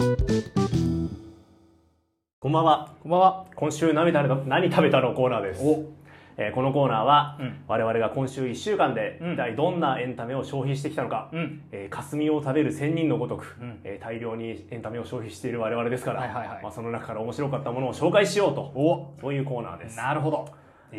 こんばんは。こんばんは。今週何食べたの何食べたのコーナーです。お、えーこのコーナーは、うん我々が今週1週間でうん一体どんなエンタメを消費してきたのか、うん。えー霞を食べる仙人のごとく、うんえー大量にエンタメを消費している我々ですから、はいはいはいまあ、その中から面白かったものを紹介しようとお、そういうコーナーですなるほど。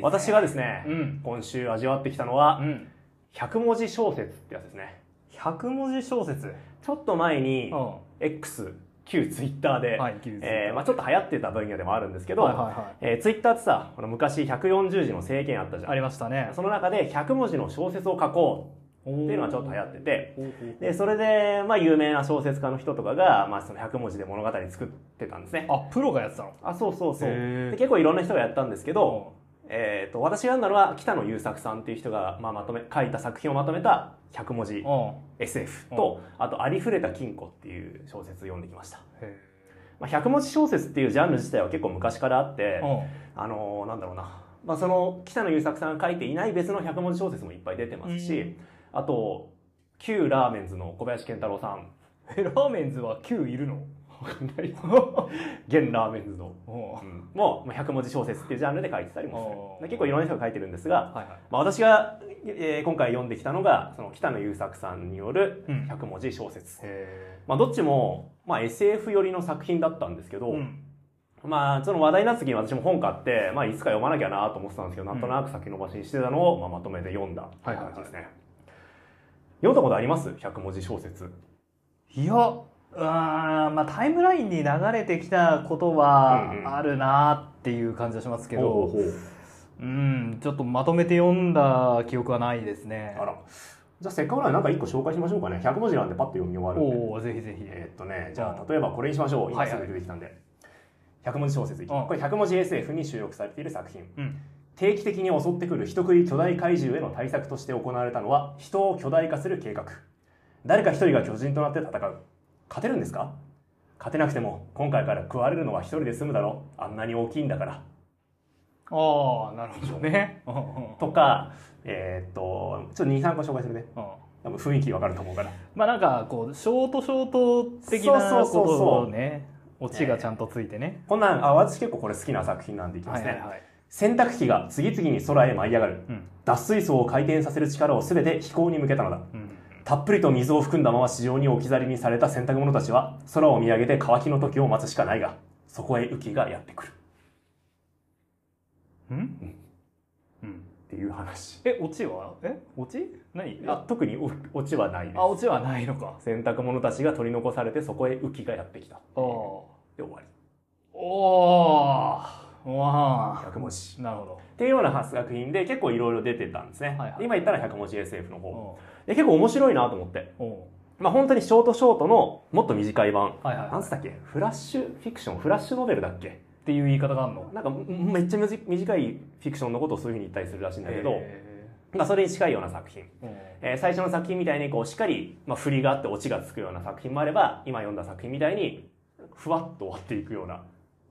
私がですね、うん今週味わってきたのは、うん。100文字小説ってやつですね100文字小説？ちょっと前に、うん。X 旧 Twitter で、はいえーまあ、ちょっと流行ってた分野でもあるんですけど、はいはいはい。えー、Twitter ってさこの昔140字の制限あったじゃん。ありましたね。その中で100文字の小説を書こうっっていうのがちょっと流行ってて。でそれで、まあ、有名な小説家の人とかが、まあ、その100文字で物語作ってたんですね。あ、プロがやってたの？あそうそうそう。で結構いろんな人がやったんですけど、えー、と私が読んだのは北野優作さんっていう人が、まあ、まとめ書いた作品をまとめた100文字。SF とあと「ありふれた金庫」っていう小説を読んできました、へまあ、100文字小説っていうジャンル自体は結構昔からあって、え。あのーなんだろうな、まあ、その北野優作さんが書いていない別の100文字小説もいっぱい出てますし、うん。あと旧ラーメンズの小林健太郎さん。え、ラーメンズは9いるの？わかんない 現ラーメンズの、もまあ100文字小説っていうジャンルで書いてたりもするで結構いろんな人が書いてるんですが、はいはい。まあ、私が、えー今回読んできたのがその北野優作さんによるうん100文字小説、へまあ、どっちも、まあ、SF 寄りの作品だったんですけど、え。うん。まあ、その話題になった時に私も本買って、まあ、いつか読まなきゃなと思ってたんですけど、なんとなく先延ばしにしてたのを、まあ、まとめて読んだはいはいはい感じですね。読んだことあります ?100 文字小説。いや、うーん、まあタイムラインに流れてきたことはうんうんあるなっていう感じはしますけど、ほうほううん、ちょっとまとめて読んだ記憶はないですね。あら。じゃあせっかくなんか一個紹介しましょうかね。100文字なんでパッと読み終わるんで。おおぜひぜひ。えーっとね、じゃあ例えばこれにしましょう。今すぐ出てきたんで。100文字小説。んこれ100文字 SF に収録されている作品。うん。定期的に襲ってくる人食い巨大怪獣への対策として行われたのは人を巨大化する計画誰か一人が巨人となって戦う勝てるんですか？勝てなくても今回から食われるのは一人で済むだろう。あんなに大きいんだから。ああ、なるほどね。とかえーっとちょっと23個紹介するね。うん。多分雰囲気わかると思うから。まあなんかこうショートショート的なそうそうそうそう。ことをねオチがちゃんとついてね。こんなんあ私結構これ好きな作品なんでいきますね、はいはいはい。洗濯機が次々に空へ舞い上がる。うん。脱水槽を回転させる力を全て飛行に向けたのだ。うん。たっぷりと水を含んだまま市場に置き去りにされた洗濯物たちは空を見上げて乾きの時を待つしかないがそこへ雨季がやってくる。うん？うん。っていう話。えオチは？え？オチ何あ特におオチはないです。あオチはないのか。洗濯物たちが取り残されてそこへ雨季がやってきた。ああ。で終わり。おー。わ100文字あなるほど。っていうような作品で結構いろいろ出てたんですね、はいはい。今言ったら100文字 SF の方。おで結構面白いなと思って。まあ本当にショートショートのもっと短い版。うはいはいはい。なんつったっけ？フラッシュフィクション？フラッシュノベルだっけ？っていう言い方があるの？なんかめっちゃ短いフィクションのことをそういうふうに言ったりするらしいんだけど、へまあ、それに近いような作品、えー最初の作品みたいにこうしっかり、まあ、振りがあってオチがつくような作品もあれば今読んだ作品みたいにふわっと終わっていくような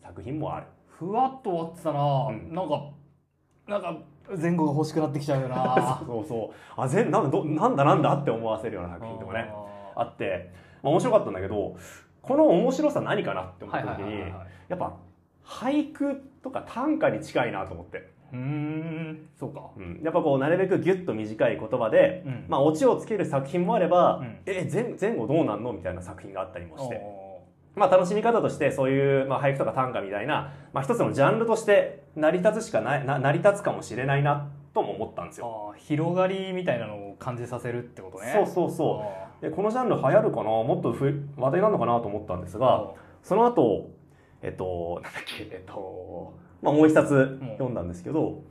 作品もある。ふわっと終わってたな、うん。なんかなんか前後が欲しくなってきちゃうよな。そうそう。あ全なんだどなんだなんだって思わせるような作品とかね。あって、まあ、面白かったんだけどこの面白さ何かなって思った時にやっぱ俳句とか短歌に近いなと思って、うーん。そうか。うん、やっぱこうなるべくギュッと短い言葉で、うん。まあ、オチをつける作品もあれば、うん。え前前後どうなんの？みたいな作品があったりもして、おまあ、楽しみ方としてそういう、まあ、俳句とか短歌みたいな、まあ、一つのジャンルとして成り立つしかないな成り立つかもしれないなとも思ったんですーよ。広がりみたいなのを感じさせるってことね。そうそうそう。でこのジャンル流行るかな？もっとふ話題になるのかなと思ったんですうがその後えっとなんだっけ？えっと、まあ、もう一冊読んだんですけど、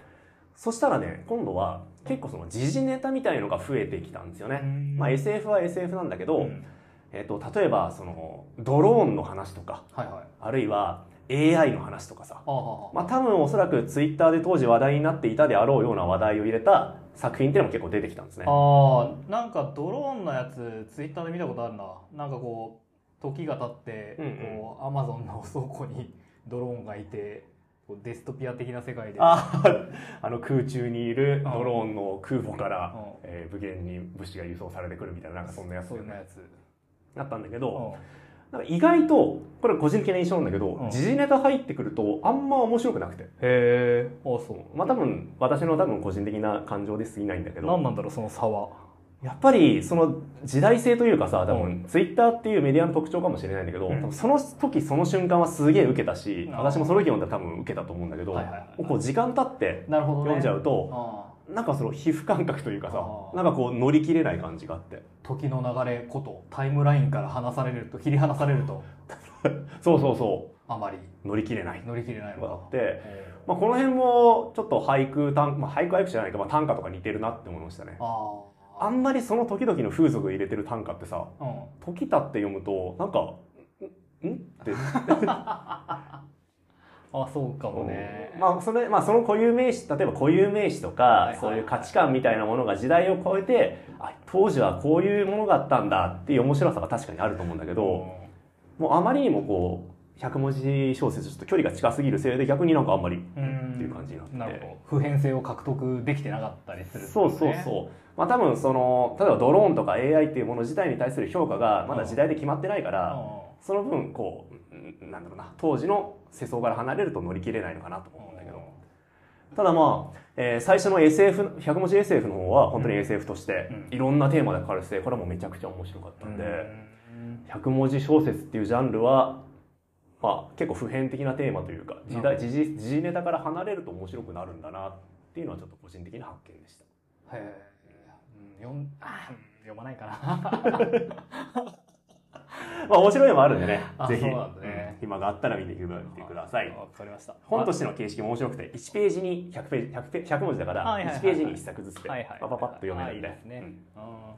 そしたらね今度は結構その時事ネタみたいのが増えてきたんですよね。ん。まあ、SF は SF なんだけど、うんえっと、例えばそのドローンの話とかはいはい。あるいは AI の話とかさ、ああまあ、多分おそらくツイッターで当時話題になっていたであろうような話題を入れた作品っていうのも結構出てきたんですね。あーなんかドローンのやつツイッターで見たことあるな。なんかこう時が経ってうんうん。こうアマゾンの倉庫に ドローンがいてこうデストピア的な世界で。あ あの空中にいるドローンの空母から、うん。えー武源に物資が輸送されてくるみたいななんかそんなやつそういうやつだったんだけど、なんか意外とこれ個人的な印象なんだけど、うん。時事ネタ入ってくるとあんま面白くなくて。へえあそう。まあ多分私の多分個人的な感情で過ぎないんだけど何なんだろうその差は。やっぱりその時代性というかさ多う分ツイッターっていうメディアの特徴かもしれないんだけど、うん。その時その瞬間はすげえ受けたしあー。私もその時読んだら多分受けたと思うんだけど、はいはいはいこう時間経ってなるほどね。読んじゃうと、あなんかその皮膚感覚というかさなんかこう乗り切れない感じがあって。時の流れことタイムラインから離されると切り離されると そうそうそあまり。う乗り切れない。乗り切れないのがあって、まあ、この辺もちょっと俳句短、まあ、俳句俳句じゃないか、まあ、短歌とか似てるなって思いましたね。ああんまりその時々の風俗を入れてる短歌ってさあうん。時たって読むとなんかんんって あそうかもね。まあそれまあその固有名詞例えば固有名詞とか、そういう価値観みたいなものが時代を超えてあ当時はこういうものがあったんだっていう面白さが確かにあると思うんだけど、もうあまりにもこう100文字小説ちょっと距離が近すぎるせいで逆になんかあんまりうんっていう感じになって。普遍性を獲得できてなかったりする、そうそうそう。まあ多分その、例えばドローンとか AI っていうもの自体に対する評価がまだ時代で決まってないから、その分こう、うんなんだろうな、当時の世相から離れると乗り切れないのかなと思うんだけど。ただまあ、えー最初の SF、100文字 SF の方は本当に SF としてうん。いろんなテーマで書かれてて、これはもうめちゃくちゃ面白かったんで、うん。100文字小説っていうジャンルは、まあ結構普遍的なテーマというか、時代、時事、時事ネタから離れると面白くなるんだなっていうのはちょっと個人的な発見でした。へえ、うん、読んあ読まないかな まあ面白いのもあるんでねあ、ぜひ、ねうん暇があったら見てみてください。わかりました本としての形式も面白くて、1ページに100ページ、100, ペ100文字だから、はいはいはいはい1ページに1作ずつで、パパパッと読めるんで。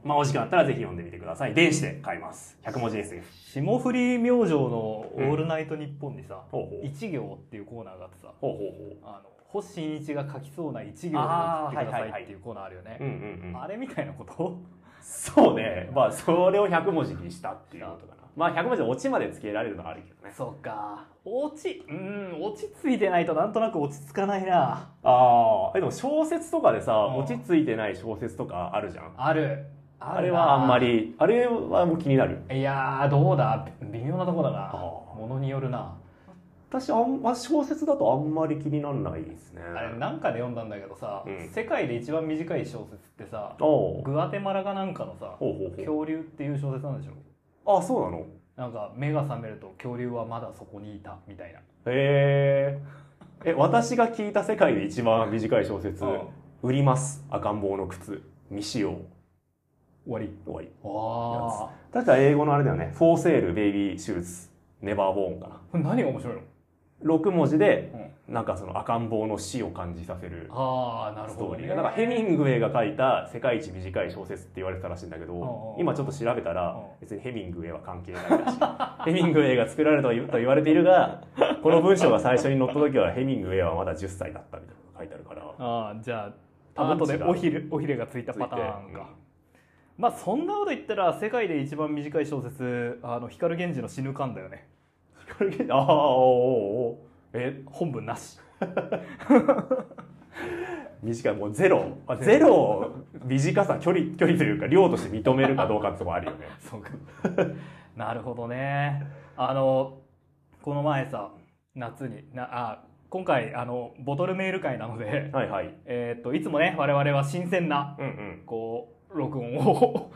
まあお時間あったらぜひ読んでみてください。電子で買います。100文字 SF。霜降り明星の「オールナイトニッポン」にさ。一行っていうコーナーがあってさほうほうほあの星新一が書きそうな一行をあー送ってくださはいっていうコーナーあるよね。あれみたいなこと？そうね。まあそれを100文字にしたっていうこと。まあ100文字でオチまでつけられるのはあるけどね。そうか。落ちうん落ち着いてないとなんとなく落ち着かないな。ああ、でも小説とかでさ、うん。落ち着いてない小説とかあるじゃん。ある。あれはあんまり、あれはもう気になる。いやーどうだ？微妙なとこだな。あー。ものによるな。私あん、まあ、小説だとあんまり気にならないですね。あれなんかで読んだんだけどさ、うん。世界で一番短い小説ってさおう。グアテマラかなんかのさほうほうほう。恐竜っていう小説なんでしょ？あ、そうなの？へなんか目が覚めると恐竜はまだそこにいたみたいなえ。え、私が聞いた世界で一番短い小説、うん売ります。赤ん坊の靴。未使用。終わり終わり。わ確か英語のあれだよね。フォーセールベイビーシューズ。ネバーボーンかな。あ何が面白いの？6文字で、なんかその赤ん坊の死を感じさせるああなるほど、ね、ストーリーが。なんかヘミングウェイが書いた世界一短い小説って言われてたらしいんだけど今ちょっと調べたらうん。別にヘミングウェイは関係ないらしい。ヘミングウェイが作られたと言われているが、この文章が最初に載った時はヘミングウェイはまだ10歳だったみたいなのが書いてあるから。ああじゃあ後でおひれおひれがついたパターンか、まあそんなこと言ったら世界で一番短い小説あの光源氏の死ぬ感だよねああ、おーおーえ、本文なし 短い、もうゼロ。あゼロを短さ、距離、距離というか量として認めるかどうかってとこあるよね。そうかなるほどねあのこの前さ夏になあ今回あのボトルメール会なので、はいはい。えーっといつもね我々は新鮮なうんうん。こう録音を。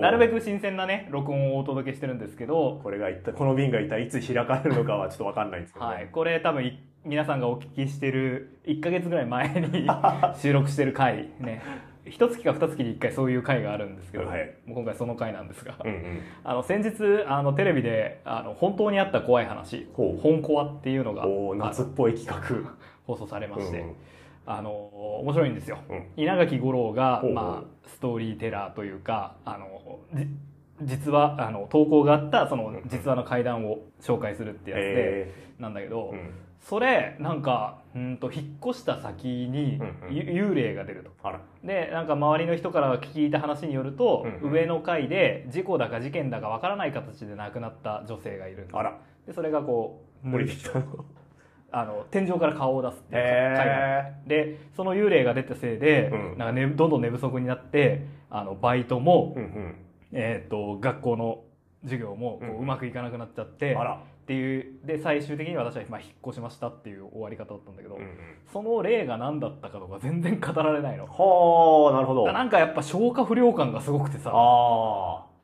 なるべく新鮮なね録音をお届けしてるんですけど、これが一体、この便が一体いつ開かれるのかはちょっとわかんないんですけど、ね。はい、これ多分い皆さんがお聞きしてる1ヶ月ぐらい前に 収録してる回ね。一月か二月に1回そういう回があるんですけど、はい。もう今回その回なんですが、うんうん。あの先日あのテレビであの本当にあった怖い話ほう「本コア」っていうのが夏っぽい企画。放送されまして、うんうんあの面白いんですよ。うん。稲垣吾郎がまあ、ストーリーテラーというかあのじ実はあの投稿があったその実話の怪談を紹介するってやつで、え。なんだけど、ーうん。それなんかうんと引っ越した先に幽霊が出ると。でなんか周りの人から聞いた話によると、うんうん。上の階で事故だか事件だかわからない形で亡くなった女性がいるんでそれがこう降りてきたの。あの天井から顔を出すっていうでその幽霊が出たせいで、うん。なんかね、どんどん寝不足になってあのバイトも、ーうんうん。えー、と学校の授業もこうんううまくいかなくなっちゃって、あら、っていうで最終的に私はまあ引っ越しましたっていう終わり方だったんだけど、うんうん。その例が何だったかとか全然語られないの。はあなるほど。なんかやっぱ消化不良感がすごくてさ。ああ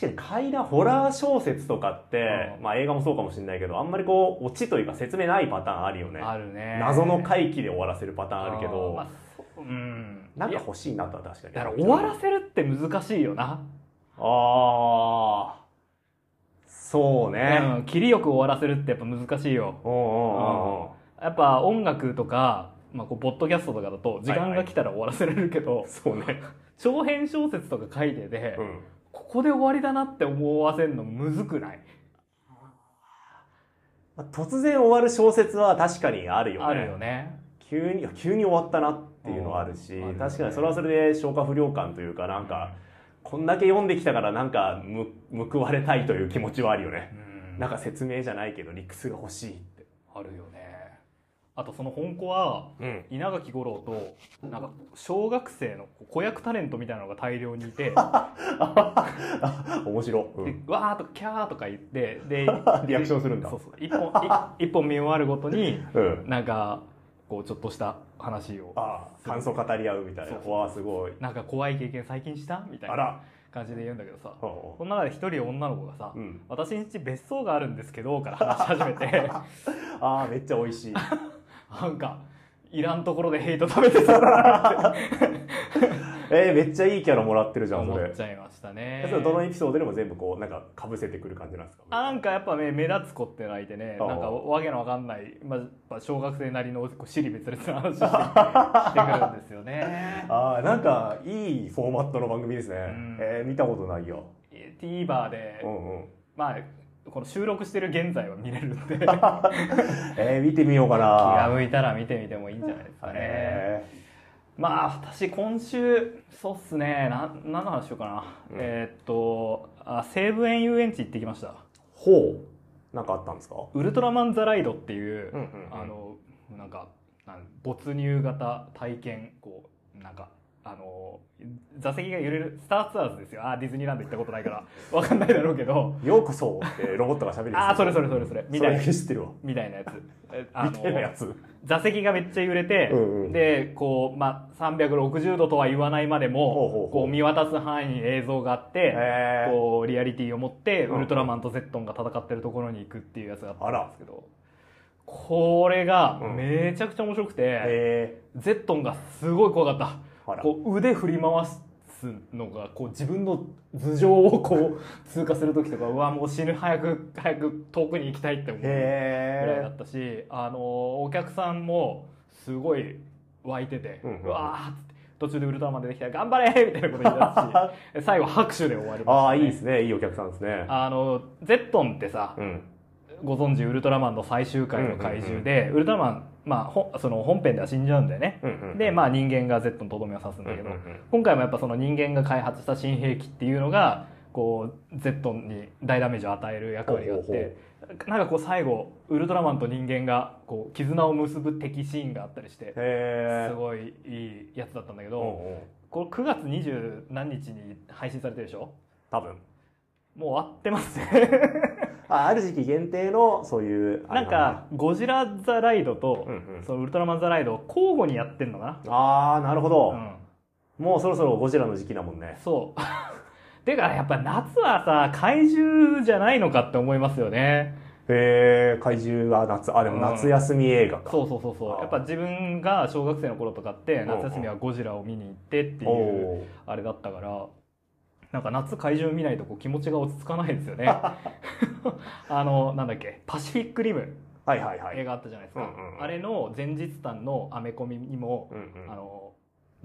確かに怪談ホラー小説とかって、うん。まあ映画もそうかもしれないけどあんまりこうオチというか説明ないパターンあるよね。あるね。謎の回帰で終わらせるパターンあるけど、まあそううん。なんか欲しいなとは確かにだから終わらせるって難しいよな、ああそうね、うん、切りよく終わらせるってやっぱ難しいよ。うん、うやっぱ音楽とか、まあ、こうポッドキャストとかだと時間が来たら終わらせれるけど、そうね、長編小説とか書いてて、うん、ここで終わりだなって思わせるのむずくない？まあ突然終わる小説は確かにあるよね。あるよね。急に急に終わったなっていうのはあるし、るよね確かに。それはそれで消化不良感というかなんか、こんだけ読んできたからなんかむ報われたいという気持ちはあるよね、うん。なんか説明じゃないけど理屈が欲しいって。あるよねあとその本子はうん。稲垣吾郎となんか小学生の子役タレントみたいなのが大量にいて、面白い、うでんわーっとキャーとか言ってで リアクションするんだ。そうそう。一本い一本見終わるごとにうん、なんかこうちょっとした話を感想語り合うみたいな。すごい。なんか怖い経験最近したみたいな感じで言うんだけどさ。ほその中で一人女の子がさううん「私ん家別荘があるんですけど」から話し始めて。ああめっちゃ美味しいなんかいらんところでヘイト食べてたな。っ てえー、めっちゃいいキャラもらってるじゃんそ思れっちゃいましたね。それどのエピソードでも全部こうなんかかぶせてくる感じなんですか？あなんかやっぱね目立つ子ってのがいてねなんかわけのわかんない、まあ、小学生なりのこう尻滅裂な話をして してくるんですよね。ああなんかいいフォーマットの番組ですね、ん。えー見たことないよ。TVer で、うんうん。まあこの収録してる現在は見れるんで。気 えー、見てみようかな。が向いたら見てみてもいいんじゃないですかね、えまあ私今週そうっすね。な何の話しようかな、うん。えーっとあ西武園遊園地行ってきました。ー、ほう。なんかあったんですか？ウルトラマンザライドっていう、うんうんうん。あのなんかなん没入型体験こうなんかあの座席が揺れるスターツアーズですよ。あーディズニーランド行ったことないから。わかんないだろうけど。ようこそってロボットが喋るやつあーそれそれそれそれ。みたいな。みたいなやつ。みたいなやつ。座席がめっちゃ揺れて、うんうんでこう、まあ、360度とは言わないまでもこう見渡す範囲に映像があって、こうリアリティを持ってうんウルトラマンとゼットンが戦ってるところに行くっていうやつがあったんですけど。これがうん。めちゃくちゃ面白くて、えゼットンがすごい怖かったこう腕振り回すのがこう自分の頭上をこう通過する時とかうわもう死ぬ早く早く遠くに行きたいって思うぐらいだへったし、あのお客さんもすごい湧いてて、うんうん。うわーっつって途中でウルトラマン出てきたら頑張れみたいなこと言い出すし 最後拍手で終わりました、ああいいですねいいお客さんですね。あのゼットンってさうん。ご存知ウルトラマンの最終回の怪獣で、ウルトラマン、まあ、ほその本編では死んじゃうんだよね、うんうんで、まあ、人間がゼットンとどめを刺すんだけど、うんうんうん。今回もやっぱその人間が開発した新兵器っていうのがこうゼットンに大ダメージを与える役割があってなんかこう最後ウルトラマンと人間がこう絆を結ぶ敵シーンがあったりしてすごいいいやつだったんだけどうんうん。これ9月20何日に配信されてるでしょ？多分。もう終わってますねあある時期限定のそういうなんかゴジラ・ザ・ライドと、うんうん。そのウルトラマン・ザ・ライドを交互にやってんのかああなるほな、ど、うん、もうそろそろゴジラの時期だもんね。そう。てかやっぱ夏はさ怪獣じゃないのかって思いますよね。へえ怪獣が夏。あでも夏休み映画か、そうそうそうそあー。うやっぱ自分が小学生の頃とかって夏休みはゴジラを見に行ってっていうあれだったからなんか夏怪獣見ないとこう気持ちが落ち着かないですよね。あのなんだっけパシフィックリム。はいはいはい。映画あったじゃないですか、うんうんうん。あれの前日談のアメコミにも、うんうん。あの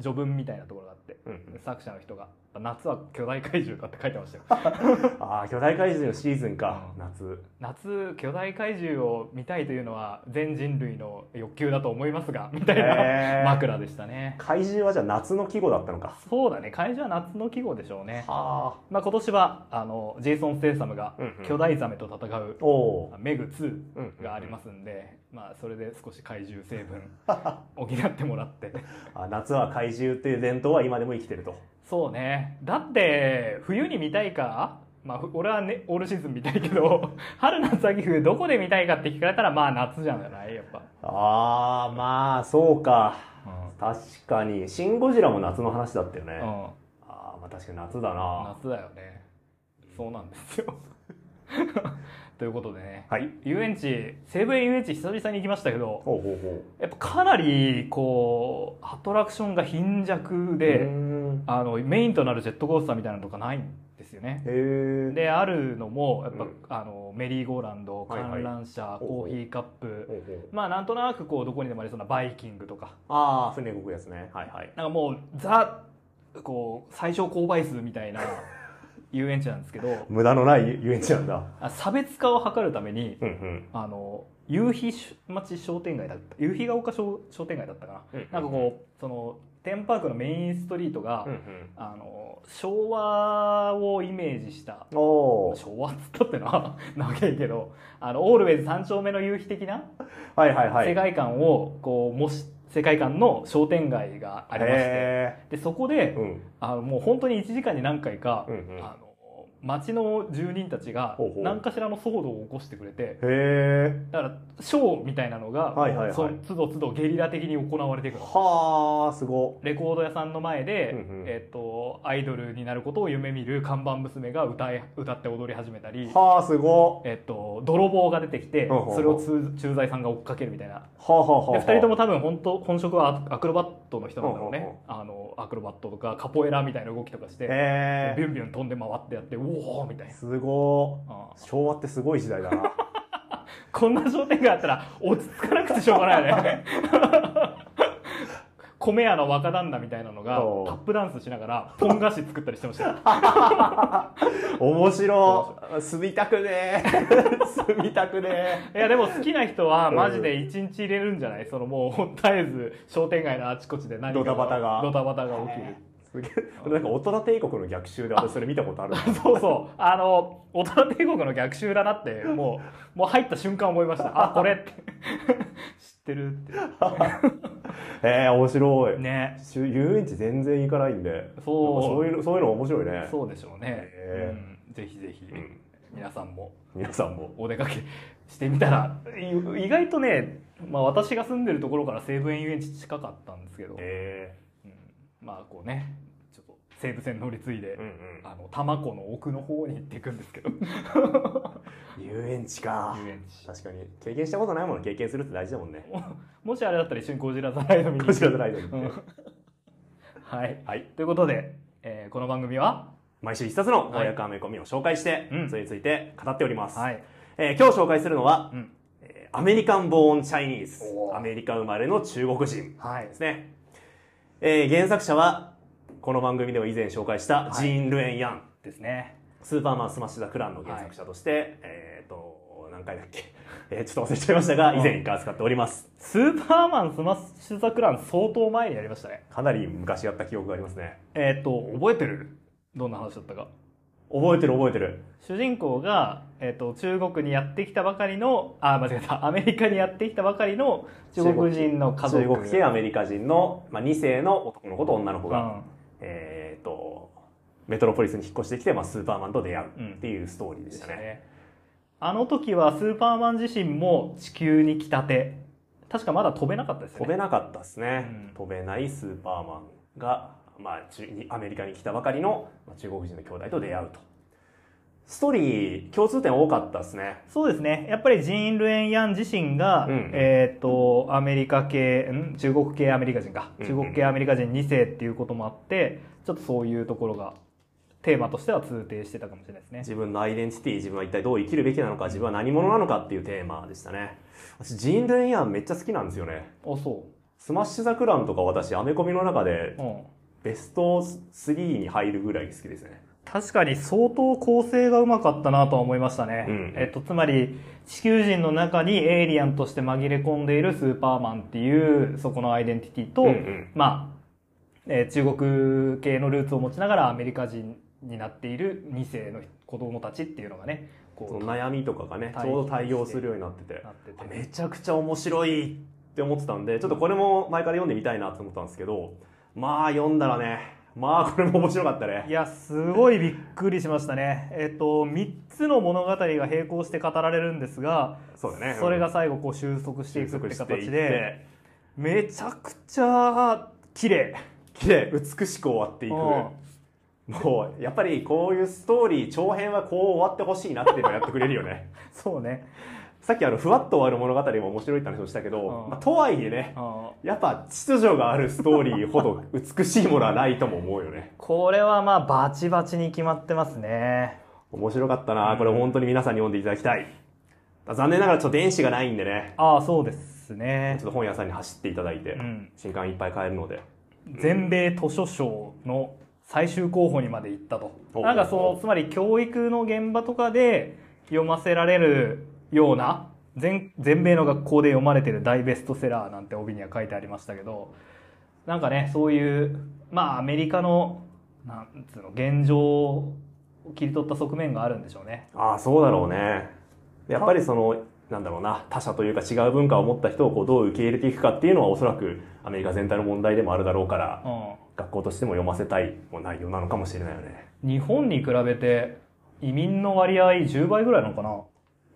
序文みたいなところがあってうんうん。作者の人が「夏は巨大怪獣だ」って書いてましたよ。ああ巨大怪獣のシーズンか、うん。夏。夏巨大怪獣を見たいというのは全人類の欲求だと思いますがみたいへなー 枕でしたね。怪獣はじゃあ夏の季語だったのか。そうだね怪獣は夏の季語でしょうね、はまあ、今年はあのジェイソン・ステイサムが巨大ザメと戦うメグ2うん。がありますんで、まあ、それで少し怪獣成分 補ってもらって。あ夏は怪獣っていう伝統は今でも生きてるとそうね。だって冬に見たいか？まあ俺はねオールシーズン見たいけど 春夏秋冬どこで見たいかって聞かれたらまあ夏じゃないやっぱ、ああまあそうか。う確かに「シン・ゴジラ」も夏の話だったよね、ん、ああまあ確かに夏だな。夏だよね。そうなんですよということでね。はい。遊園地西武園遊園地久々に行きましたけどやっぱかなりこうアトラクションが貧弱うで、あのメインとなるジェットコースターみたいなのとかない。んですよねであるのもやっぱ、うん。あのメリーゴーランドはいはい。観覧車、ほうほう。コーヒーカップ。まあなんとなくこうどこにでもありそうなバイキングとか。ああ船動くやつね。はいはい。なんかもうザこう最小購買数みたいな遊園地なんですけど無駄のない遊園地なんだ。あ差別化を図るためにうんうん。あの夕日町商店街だった夕日が丘商商店街だったかな、うんなんかこうそのテーマパークのメインストリートが、うんあの昭和をイメージした昭和っつったってのは 長いけどあのオールウェイズ三丁目の夕日的な世界観をこうもし世界観の商店街がありまして。へでそこでーうん。あのもう本当に1時間に何回か、うんうん。あの町の住人たちが何かしらの騒動を起こしてくれてだからショーみたいなのが、はいはいはい。そ都度都度ゲリラ的に行われていくのはあすご。レコード屋さんの前で、うんうんえっとアイドルになることを夢見る看板娘が歌い歌って踊り始めたり、はあすご。えっと泥棒が出てきてそれをつ駐在さんが追っかけるみたいな。はあはあはあで2人とも多分本当本職はアクロバットの人なんだろうね。あのアクロバットとかカポエラみたいな動きとかしてビュンビュン飛んで回ってやってうおーみたいな。すごああ。昭和ってすごい時代だな。こんな商店街あったら落ち着かなくてしょうがないよね米屋の若旦那みたいなのがタップダンスしながらポン菓子作ったりしてました。よ面白い。住みたくねえ。住みたくねいやでも好きな人はマジで一日入れるんじゃない？そのもう絶えず商店街のあちこちで何かドタバタが。ドタバタが起きる。えすげえ。なんか大人帝国の逆襲で私それ見たことあるそうそう。あの大人帝国の逆襲だなってもうもう入った瞬間思いました。あこれって。知ってるって。えー、面白い、ね。遊園地全然行かないんで。そう。そういうのそういうの面白いね。そうでしょうね、へうん、ぜひぜひ、うん。皆さんも。皆さんも。お出かけしてみたら。い意外とね、まあ、私が住んでるところから西武園遊園地近かったんですけど、え。うんまあこうねちょっと西武線乗り継いで、ー、うんうん。あの多摩湖の奥の方に行っていくんですけど。遊園地か。遊園地。確かに。経験したことないもの経験するって大事だもんね。もしあれだったら一緒にゴジラザライド見にこちらのライドに行うん。はい。はい。ということで、えーこの番組は？毎週一冊のはい。翻訳アメコミを紹介して、うん。それについて語っております、はい、えー今日紹介するのは、うん。えーアメリカン・ボーン・チャイニーズ。アメリカ生まれの中国人はいですね、えー原作者はこの番組でも以前紹介したい。ジーン・ルエン・ヤン、ですね。スーパーマン・スマッシュ・ザ・クランの原作者として、えっ、と何回だっけ、えーちょっと忘れちゃいましたが以前一回扱っております。スーパーマンスマッシュザクラン相当前にやりましたね。かなり昔やった記憶がありますね。えっ、と覚えてる？どんな話だったか覚えてる覚えてる。主人公が、えー、と中国にやってきたばかりのあ間違えた。アメリカにやってきたばかりの中国人の家族。中国系アメリカ人の、まあ、2世の男の子と女の子が、うん。えっ、とメトロポリスに引っ越してきて、まあ、スーパーマンと出会うっていうストーリーででしたたね。あの時はスーパーマン自身も地球に来たて。確かまだ飛べなかったですよね。飛べなかったですね、うん。飛べないスーパーマンが、まあ、アメリカに来たばかりのまあ中国人の兄弟と出会うと。ストーリー共通点多かったですね。そうですね。やっぱりジーン・ルエン・ヤン自身が、うん。えっ、とアメリカ系ん？中国系アメリカ人か。うん中国系アメリカ人2世っていうこともあってちょっとそういうところがテーマとしては通底してたかもしれないですね。自分のアイデンティティ自分は一体どう生きるべきなのか自分は何者なのかっていうテーマでしたね。私ジーン・ルエン・ヤンめっちゃ好きなんですよね。あそスマッシュ・ザ・クランとか私アメコミの中でう、うん、ベスト3に入るぐらい好きですね。確かに相当構成がうまかったなとは思いましたね、うん。えっと、つまり地球人の中にエイリアンとして紛れ込んでいるスーパーマンっていうそこのアイデンティティと、うんうん。まあ、えー中国系のルーツを持ちながらアメリカ人になっている2世の子供たちっていうのがねこその悩みとかがね対ちょうど対応するようになってて。なってて。めちゃくちゃ面白いって思ってたんでちょっとこれも前から読んでみたいなと思ったんですけどまあ読んだらねまあこれも面白かったね。いやすごいびっくりしましたね。えっと3つの物語が並行して語られるんですがそうだね。それが最後こう収束していくって形でめちゃくちゃ綺麗。綺麗美しく終わっていく。もうやっぱりこういうストーリー長編はこう終わってほしいなっていうのをやってくれるよね。そうねさっきあのふわっと終わる物語も面白いって話をしたけど、うん。まあ、とはいえねあやっぱ秩序があるストーリーほど美しいものはないとも思うよね。これはまあバチバチに決まってますね。面白かったな。これ本当に皆さんに読んでいただきたい。残念ながらちょっと電子がないんでね。ああそうですね。ちょっと本屋さんに走っていただいて、うん。新刊いっぱい買えるので。全米図書賞の最終候補にまで行ったと。おなんかそのつまり教育の現場とかで読ませられるような全全米の学校で読まれてる大ベストセラーなんて帯には書いてありましたけどなんかねそういうまあアメリカのなんつうの現状を切り取った側面があるんでしょうね。ああそうだろうね。やっぱりそのなんだろうな他者というか違う文化を持った人をこうどう受け入れていくかっていうのはおそらくアメリカ全体の問題でもあるだろうからうん。学校としても読ませたい内容なのかもしれないよね。日本に比べて移民の割合10倍ぐらいなのかな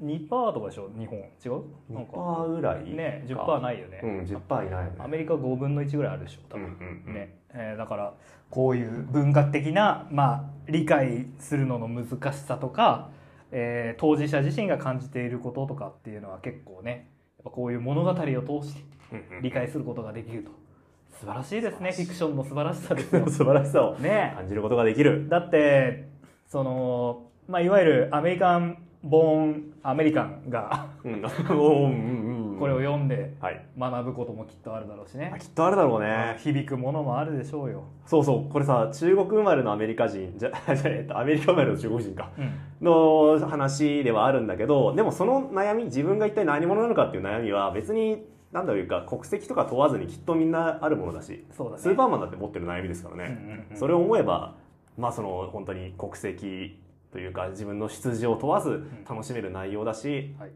2%とかでしょ？日本。違う？なんか。2%ぐらいね10%ないよね、うん10%いないよね。アメリカ5分の1ぐらいあるでしょ多うん分、うんうん。ね。えーだからこういう文化的な、まあ、理解するのの難しさとか、えー当事者自身が感じていることとかっていうのは結構ねやっぱこういう物語を通して理解することができると。素晴らしいですね。フィクションの素晴らしさですよ。素晴らしさをね。感じることができる。だってその、まあ、いわゆるアメリカンボーンアメリカンがこれを読んではい。学ぶこともきっとあるだろうしね。あきっとあるだろうね。響くものもあるでしょうよ、そうそう。これさ中国生まれのアメリカ人。じゃじゃえっとアメリカ生まれの中国人か。うん。の話ではあるんだけどでもその悩み自分が一体何者なのかっていう悩みは別に何だろうか国籍とか問わずにきっとみんなあるものだしそうだね。スーパーマンだって持ってる悩みですからね、うんうんうん。それを思えばまあその本当に国籍というか自分の出自を問わず楽しめる内容だし、はい。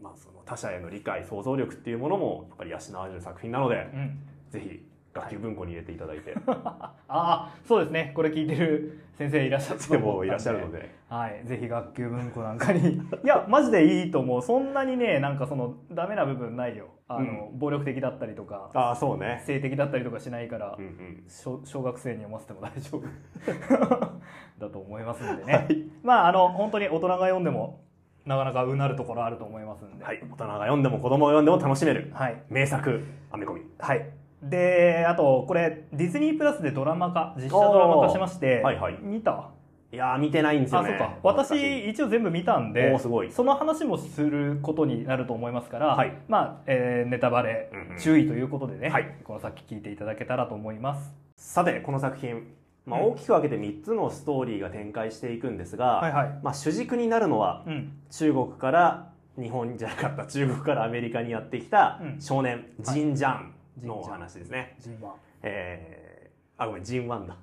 まあその他者への理解想像力っていうものもやっぱり養われる作品なので、うん、ぜひ学級文庫に入れていただいて、ああそうですね。これ聞いてる先生いらっしゃると思うで。もいらっしゃるので。はい。ぜひ学級文庫なんかに。いやマジでいいと思う。そんなにねなんかそのダメな部分ないよあの、暴力的だったりとかああそうね。性的だったりとかしないから、うんうん。小小学生に読ませても大丈夫。だと思いますんでね、まああの本当に大人が読んでもなかなかうなるところあると思いますんで。はい。大人が読んでも子供が読んでも楽しめるはい、名作アメコミ。はい。であとこれディズニープラスでドラマ化実写ドラマ化しまして、はいはい。見た？いやー見てないんですよね。あそうか。私一応全部見たんですごい。その話もすることになると思いますから、はい。まあ、えーネタバレうんうん。注意ということでね、はい。この先聞いていただけたらと思います。さてこの作品、まあ、うん。大きく分けて3つのストーリーが展開していくんですが、はいはい。まあ、主軸になるのはうん。中国から日本じゃなかった 中国からアメリカにやってきたうん。少年、ジン・ジャンのおジンジャン。話ですね、ジンバえー、あごめんジン・ワンだ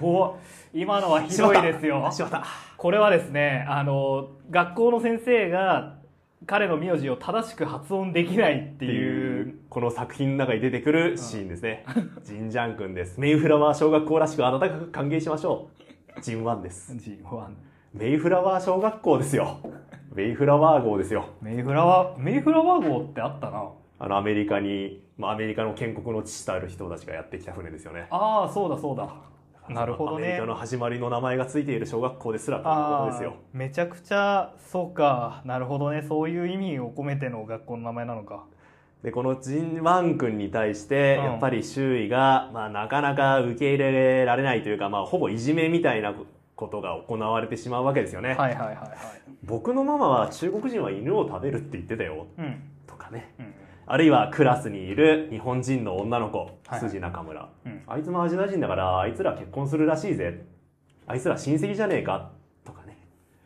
お今のはひどいですよ。これはですねあの学校の先生が彼の名字を正しく発音できないっていいううこの作品の中に出てくるシーンですね、ジン・ジャン君です。メイフラワー小学校らしく温かく歓迎しましょう。ジン・ワンです。ジンワン。メイフラワー小学校ですよ。メイフラワー号ですよ。メイフラワーメイフラワー号ってあったな。あのアメリカに、まあ、アメリカの建国の父たる人たちがやってきた船ですよね。ああそうだそうだなるほどね。アメリカの始まりの名前がついている小学校ですらということですよ。めちゃくちゃそうか。なるほどね。そういう意味を込めての学校の名前なのか。でこのジン・ワン君に対してうん。やっぱり周囲が、まあ、なかなか受け入れられないというか、まあ、ほぼいじめみたいなことが行われてしまうわけですよね、はいはいはいはい。僕のママは中国人は犬を食べるって言ってたよ。うん。とかね。うんあるいはクラスにいる日本人の女の子はい。辻中村、うん。あいつもアジア人だからあいつら結婚するらしいぜ。あいつら親戚じゃねえか。とかね。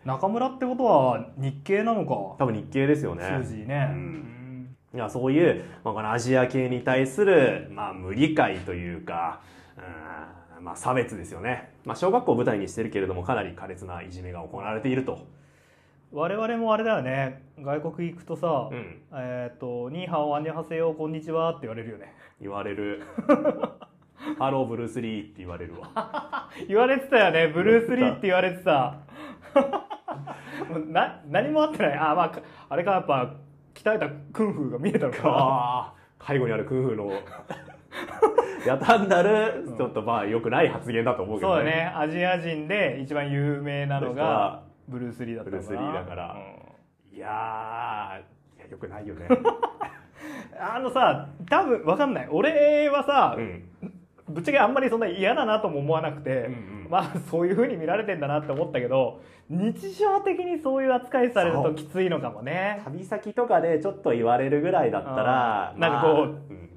中村ってことは日系なのか。多分日系ですよね。ね、うん。いやそういう、まあ、このアジア系に対する、まあ、無理解というか、うんまあ、差別ですよね、まあ、小学校を舞台にしてるけれどもかなり苛烈ないじめが行われていると、我々もあれだよね。外国行くとさ、うん、えっ、と「ニーハオアンニョハセヨこんにちは」って言われるよね。言われる。ハローブルース・リーって言われるわ。言われてたよね。ブルース・リーって言われてた。な何もあってない。あまああれかやっぱ鍛えたクンフーが見えたのかあー背後にあるクンフーの。や単なる。ちょっとまあ良くない発言だと思うけどなそうだね。アジア人で一番有名なのがブルース・リーだったースリーだから。うん。いやーいや良くないよね。あのさ多分わかんない。俺はさ、うん。ぶっちゃけあんまりそんな嫌だなとも思わなくて、うんうん。まあそういう風に見られてんだなって思ったけど日常的にそういう扱いされるときついのかもね。旅先とかでちょっと言われるぐらいだったらうん。なんかこ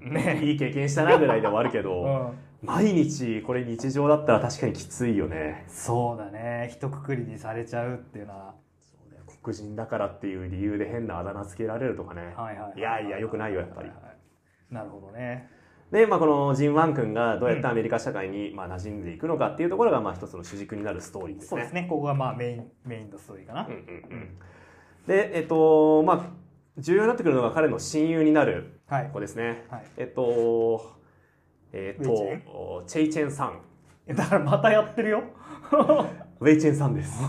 うね。いい経験したなぐらいで終わるけうど、ん毎日これ日常だったら確かにきついよね。そうだね。一括りにされちゃうっていうのは。黒人だからっていう理由で変なあだ名つけられるとかね、はいはいいやいや良くないよやっぱり。はいはいなるほどね。で、まあ、このジン・ワン君がどうやってアメリカ社会にまあ馴染んでいくのかっていうところがまあ一つの主軸になるストーリーですね。そうですね。ここがまあメインメインのストーリーかな、うんうんうん。で、えっと、まあ、重要になってくるのが彼の親友になるはい。子ですね。はい。えっと、えっとチェイチェンさん。だからまたやってるよ ウェイチェンさんです。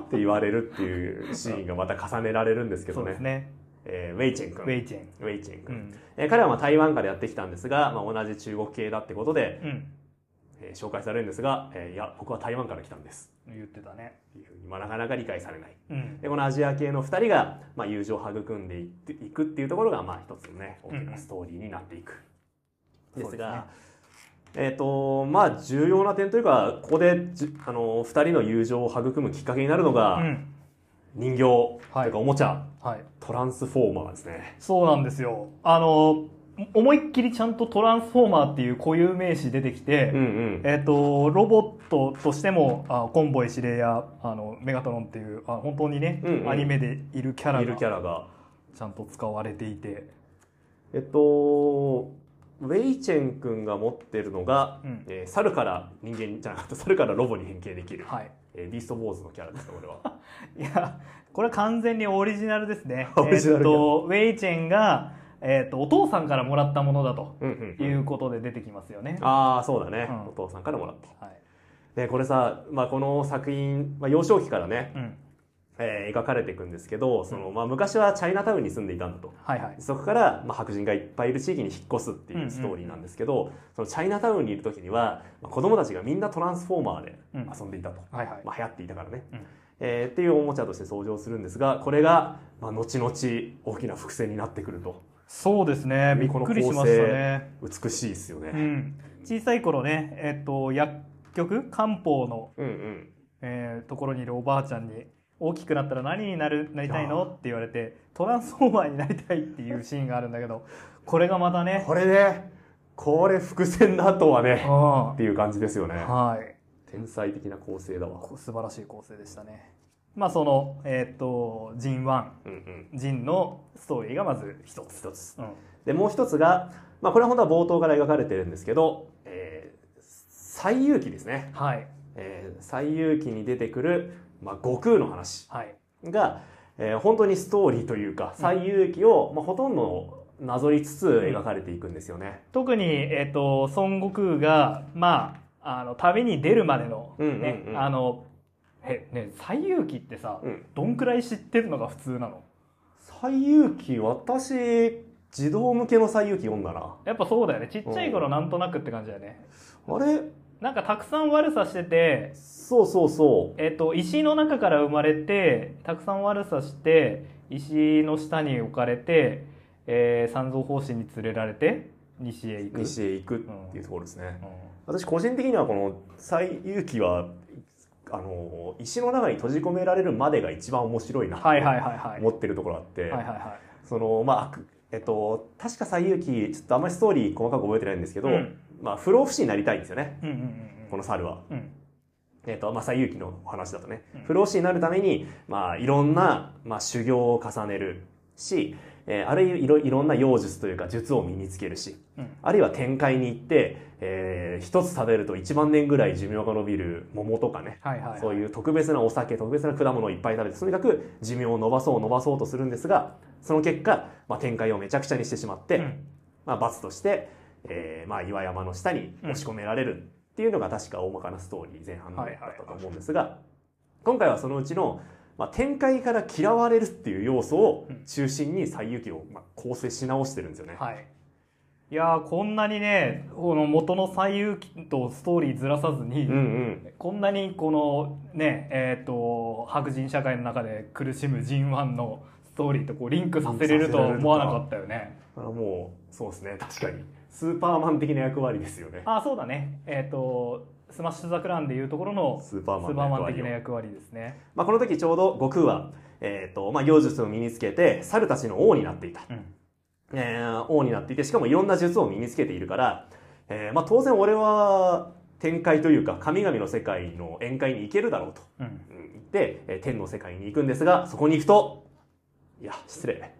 って言われるっていうシーンがまた重ねられるんですけどね。そうですねえーウェイチェン君。ウェイチェンウェイチェン君。うん、えー彼はまあ台湾からやってきたんですが、まあ、同じ中国系だってことで、うん、えー紹介されるんですが、えーいや、僕は台湾から来たんです。言ってたねっていうふうに、まあ、なかなか理解されない。うんで、このアジア系の二人が、まあ、友情を育んでいくっていうところが、まあ、一つのね、大きなストーリーになっていく。うんですが、えっ、と、まあ、重要な点というか、ここでじ、あの、二人の友情を育むきっかけになるのが、うん。人形、というかおもちゃ、はい。トランスフォーマーですね。そうなんですよ。あの思いっきりちゃんとトランスフォーマーっていう固有名詞出てきて、うんうん。えっとロボットとしてもあコンボイ司令やあのメガトロンっていうあ本当にね、うんうん。アニメでいるキャラが。ちゃんと使われていて、えっと、ウェイチェン君が持ってるのが、うん。えー猿から人間じゃなかった猿からロボに変形できる、はい、えービーストボーズのキャラですねこれは。いやこれは完全にオリジナルですね。オリジナルえっとウェイチェンが、えっとお父さんからもらったものだとうんうんいうことで出てきますよね、ああそうだね、うん。お父さんからもらったはい。でこれさ、まあ、この作品、まあ、幼少期からね、うん、えー描かれていくんですけどその、まあ、昔はチャイナタウンに住んでいたんだと。はいはい。そこから、まあ、白人がいっぱいいる地域に引っ越すっていうストーリーなんですけど、そのチャイナタウンにいる時には、まあ、子供たちがみんなトランスフォーマーでうん遊んでいたと、はいはい。まあ、流行っていたからね、うん。えーっていうおもちゃとして登場するんですがこれが、まあ、後々大きな伏線になってくると。そうですね。びっくりしましたね。美しいですよね、うん、小さい頃ね、えっと、薬局？漢方の、うん、うん。えーところにいるおばあちゃんに大きくなったら何になるなりたいの？って言われてトランスフォーマーになりたいっていうシーンがあるんだけどこれがまたねこれねこれ伏線だとはねうんっていう感じですよね。はい。天才的な構成だわ。こ素晴らしい構成でしたね。まあそのえっ、とジン・ワン。うんうん。ジンのストーリーがまず一つ、一つ。うん、でもう一つが、まあ、これは本当は冒頭から描かれてるんですけど、えー、最遊記ですね、はい。えー、最遊記に出てくる、まあ、悟空の話はい。が、えー本当にストーリーというか最遊記を、まあ、ほとんどなぞりつつ描かれていくんですよね。特に、えっと孫悟空がまああの旅に出るまでのね、うんうんうん。あのえね西遊記ってさ、うん。どんくらい知ってるのが普通なの？最遊記私児童向けの最遊記読んだな。やっぱそうだよね。ちっちゃい頃なんとなくって感じだよね。あれ？なんかたくさん悪さしてて、そうそうそえっと石の中から生まれてたくさん悪さして石の下に置かれて、えー、三蔵法師に連れられて西へ行く。う西へ行くっていうところですね、うん。私個人的にはこの最遊記はあの石の中に閉じ込められるまでが一番面白いなはいはいはいはい。思ってるところがあって、はいはいはそのまあ悪えっと確か最遊記ちょっとあんまりストーリー細かく覚えてないんですけど、うんまあ不老不死になりたいんですよね。いうんうんうん。この猿は。うん。えっとまあ、最遊記のお話だとね、うん。不老不死になるために、まあ、いろんな、まあ、修行を重ねるし、えーあるいはいろいろんな妖術というか術を身につけるしうん。あるいは天界に行って、えー一つ食べると1万年ぐらい寿命が延びる桃とかね。はいはいはい。そういう特別なお酒特別な果物をいっぱい食べてとにかく寿命を伸ばそう伸ばそうとするんですがその結果、まあ、天界をめちゃくちゃにしてしまって、うん。まあ、罰として、えーまあ、岩山の下に押し込められるっていうのが確か大まかなストーリー前半だったと思うんですが、今回はそのうちの、まあ、天界から嫌われるっていう要素を中心に西遊記を、まあ、構成し直してるんですよね。はい。いやーこんなにねこの元の西遊記とストーリーずらさずに、うんうん。こんなにこのねえっ、と白人社会の中で苦しむジン・ワンのストーリーとこうリンクさせれるとは思わなかったよね。あのもうそうですね。確かにスーパーマン的な役割ですよね。あそうだね。えっ、とスマッシュ・ザ・クランでいうところのスーパーマン的な役割ですね。まあ、この時ちょうど悟空は、えーとまあ、妖術を身につけて猿たちの王になっていた、うん。えー王になっていてしかもいろんな術を身につけているから、えーまあ、当然俺は天界というか神々の世界の宴会に行けるだろうとうん。うん言って、えー天の世界に行くんですがそこに行くと「いや失礼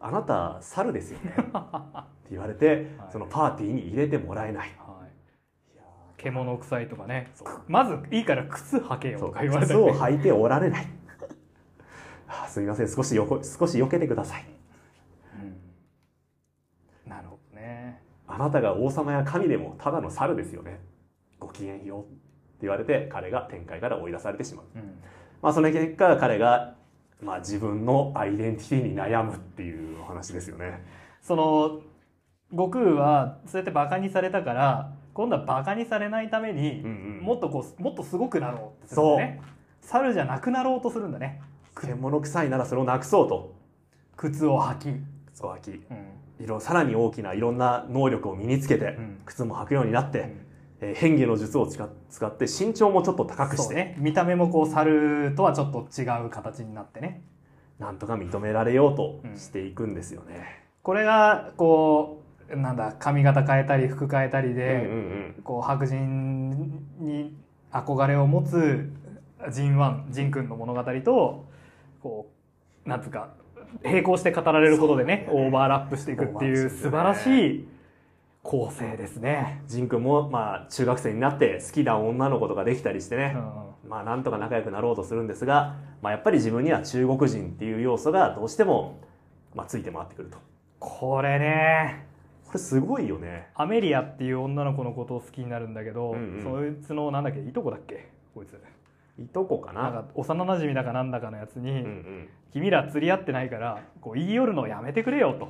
あなた猿ですよね」って言われてはい。そのパーティーに入れてもらえない。はい、獣臭いとかね。まずいいから靴履けよとか言われ靴たりねを履いておられない。あすみません。少し横少し避けてください。うん。なるほどね。あなたが王様や神でもただの猿ですよね。ごきげんようって言われて彼が天界から追い出されてしまう。うん。まあその結果彼がまあ自分のアイデンティティに悩むっていうお話ですよね。その悟空はそうやってバカにされたから今度はバカにされないために、うんうん。もっとこうもっとすごくなろうってするんだね。猿じゃなくなろうとするんだね。獣臭いならそれをなくそうと。靴を履き、そう秋うん。いろさらに大きないろんな能力を身につけて、うん。靴も履くようになって、うんえー変化の術を使っ使って身長もちょっと高くして、ね。見た目もこう猿とはちょっと違う形になってね。なんとか認められようとしていくんですよね。これがこうなんだ髪型変えたり服変えたりうんで、うん。こう白人に憧れを持つ人腕仁君の物語とこうなんつうか並行して語られることでねオーバーラップしていくっていう素晴らしい構成ですね。ジン君もまあ中学生になって好きな女の子とかできたりしてね、うんまあなんとか仲良くなろうとするんですが、まあ、やっぱり自分には中国人っていう要素がどうしても、まあ、ついて回ってくると。これね。これすごいよね。アメリアっていう女の子のことを好きになるんだけど、うんうん。そいつのなんだっけ？いとこだっけ？こいつ。いとこかな？なんか幼馴染だかなんだかのやつに、うんうん。君ら釣り合ってないからこう言い寄るのやめてくれよと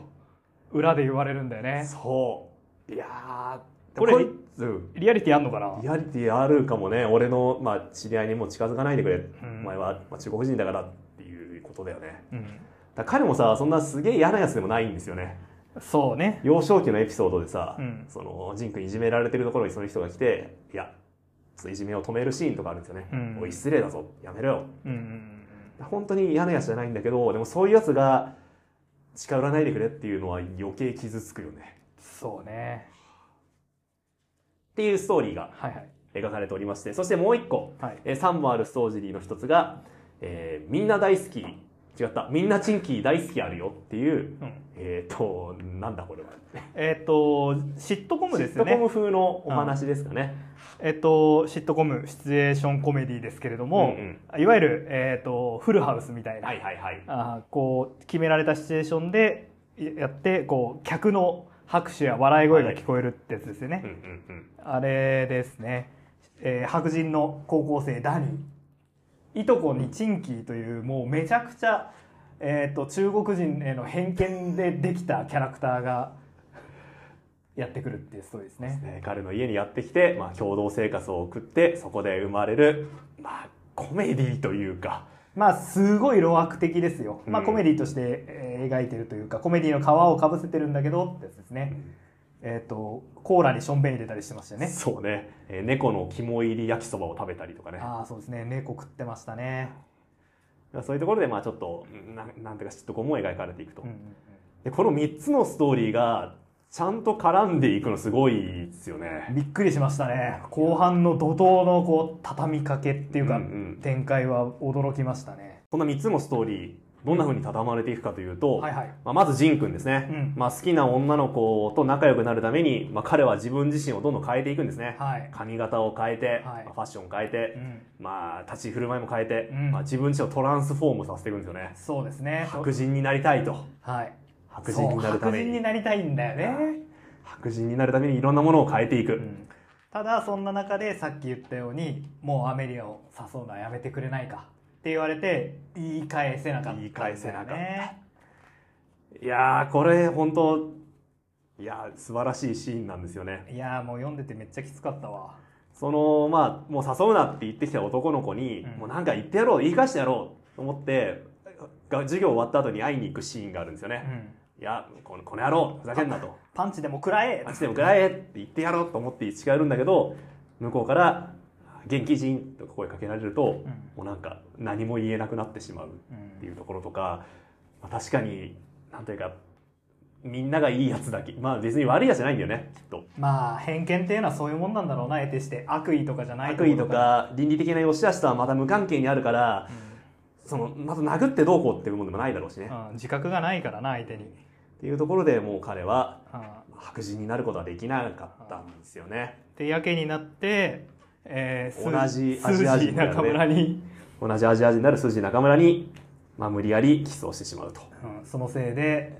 裏で言われるんだよね。そういやーこれこいつリアリティあんのかな？リアリティあるかもね。俺の、まあ、知り合いにも近づかないでくれ、ん。お前は、まあ、中国人だからっていうことだよね。うん、彼もさそんなすげえ嫌なやつでもないんですよね。そうね。幼少期のエピソードでさ、うん。そのジン君いじめられてるところにそういう人が来ていやいじめを止めるシーンとかあるんですよね、うん。おい失礼だぞ。やめろよ。うんうん。本当に嫌なやつじゃないんだけどでもそういうやつが近寄らないでくれっていうのは余計傷つくよねそうね。っていうストーリーがはいはい。描かれておりましてそしてもう一個、はい。えー3本あるストーリーの一つが、えーみんな大好き。違った。みんなチンキー大好きあるよ。っていううん。えっ、となんだこれは。えっ、とシットコムですよね。シットコム風のお話ですかね、えっ、とシットコムシチュエーションコメディですけれども、うんいわゆる、えっとフルハウスみたいな、はいはいはい。あーこう決められたシチュエーションでやってこう客の拍手や笑い声が聞こえるってやつですよね、うんうんうん。あれですね、えー白人の高校生ダニ。ーいとこにチンキーというもうめちゃくちゃ、えー、と中国人への偏見でできたキャラクターがやってくるっていうストーリーですね。ね。彼の家にやってきて、まあ、共同生活を送ってそこで生まれる、まあ、コメディというかまあすごい路悪的ですよ、まあ、うんコメディとして、えー描いてるというかコメディの皮をかぶせてるんだけどってやつですね、えっ、とコーラにしょんべん入れたりしてましたよね。そうね、えー猫の肝入り焼きそばを食べたりとかね。ああそうですね。猫食ってましたね、そういうところでまあちょっとななんていうか嫉妬も描かれていくと、うんうんでこの3つのストーリーがちゃんと絡んでいくのすごいですようんね。びっくりしましたね。後半の怒涛のこう畳みかけっていうか、うんうん展開は驚きましたね。この3つのストーリーどんな風に畳まれていくかというと、はいはい。まあ、まずジン君ですね、うん。まあ、好きな女の子と仲良くなるために、まあ、彼は自分自身をどんどん変えていくんですね、はい、髪型を変えて、はい。まあファッション変えてう、ん、まあ、立ち振る舞いも変えて、うん。まあ、自分自身をトランスフォームさせていくんですよね。そうですね。白人になりたいと。はい白人になるために。白人になりたいんだよね。白人になるためにいろんなものを変えていく、うん。ただそんな中でさっき言ったようにもうアメリアを誘うのはやめてくれないかって言われて言い返せなかったね。言い返せなかった。いやーこれ本当いやー素晴らしいシーンなんですよね。いやーもう読んでてめっちゃきつかったわ。そのまあもう誘うなって言ってきた男の子に、うん。もうなんか言ってやろう言い返してやろうと思ってが授業終わった後に会いに行くシーンがあるんですよね、うんいやこのこの野郎ふざけんなと。パンチでも食らえ。あっちでも食らえって言ってやろうと思って近寄るんだけど向こうから「元気人」と声かけられると、うん。もうなんか何も言えなくなってしまうっていうところとか、まあ、確かになんというかみんながいいやつだけまあ別に悪いやつじゃないんだよねきっと。まあ偏見っていうのはそういうもんなんだろうな得てして。悪意とかじゃない悪意とか倫理的な良し悪しとはまた無関係にあるからそのまた殴ってどうこうっていうものでもないだろうしね。うん、自覚がないからな相手に、っていうところでもう彼はうん、白人になることはできなかったんですよね。でやけになって、えー、同じアジア人中村に、同じアジア人になる筋中村に、まあ、無理やりキスをしてしまうと。うん、そのせいで、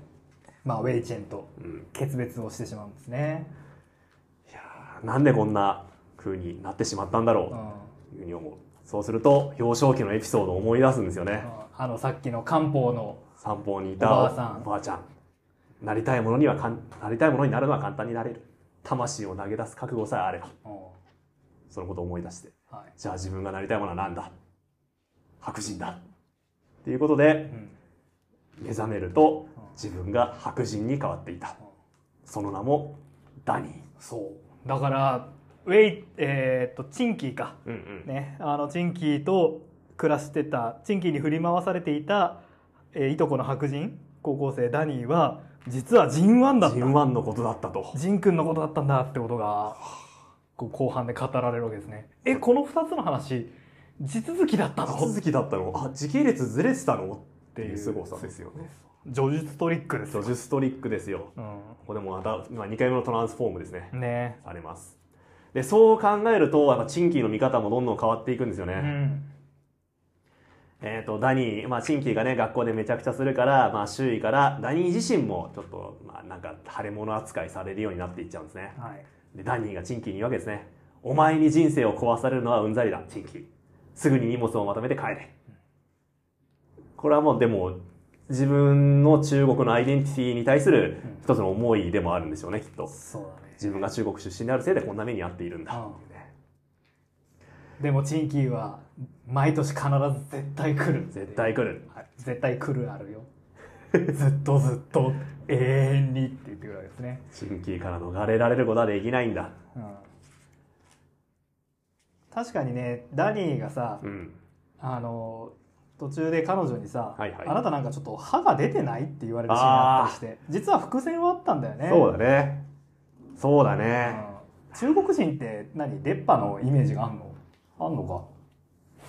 まあ、ウェイチェンとうん決別をしてしまうんですね、いやーなんでこんな風になってしまったんだろううんうんというふうに思う。そうすると幼少期のエピソードを思い出すんですよね。あのさっきの漢方の散歩にいたおばあさんおばあちゃん。なりたいものにはかんなりたいものになるのは簡単になれる。魂を投げ出す覚悟さえあれば。う。んそのことを思い出して。はい。じゃあ自分がなりたいものは何だ？白人だ。っていうことでうん。目覚めるとうん。自分が白人に変わっていた。その名もダニー。そう。だからウェイえーっとチンキーか。うんうん。ね。あのチンキーと暮らしてたチンキーに振り回されていた、えーいとこの白人高校生ダニーは実はジンワンだった。ジンワンのことだったと。ジン君のことだったんだってことがこう後半で語られるわけですね。えこの2つの話地続きだったの？続きだったの。あ時系列ずれてたの？っっていうていう凄さ。ですよね。叙述トリックですよ。ジョジュストリックですよ。うここでもまた今2回目のトランスフォームですね。んね。されます。でそう考えるとやっぱチンキーの見方もどんどん変わっていくんですよね、うんえー、とダニー、まあ、チンキーがね学校でめちゃくちゃするから、まあ、周囲からダニー自身もちょっと、まあ、なんか腫れ物扱いされるようになっていっちゃうんですね。はい。でダニーがチンキーに言うわけですね。お前に人生を壊されるのはうんざりだ。チンキー。すぐに荷物をまとめて帰れ。これはもうでも自分の中国のアイデンティティに対する一つの思いでもあるんでしょうねきっと。そうだね。自分が中国出身であるせいでこんな目に遭っているんだうね。でもチンキーは毎年必ず絶対来る。絶対来る。はい。絶対来るあるよ。ずっとずっと 永遠にって言ってくるわけですね、チンキーから逃れられることはできないんだ。うん、確かにねダニーがさうんあの途中で彼女にさ、はいはい。あなたなんかちょっと歯が出てない?」って言われるシーンがあったりして実は伏線はあったんだよね。そうだね。そうだね、うん。中国人って何出っ歯のイメージがあんの？あんのか？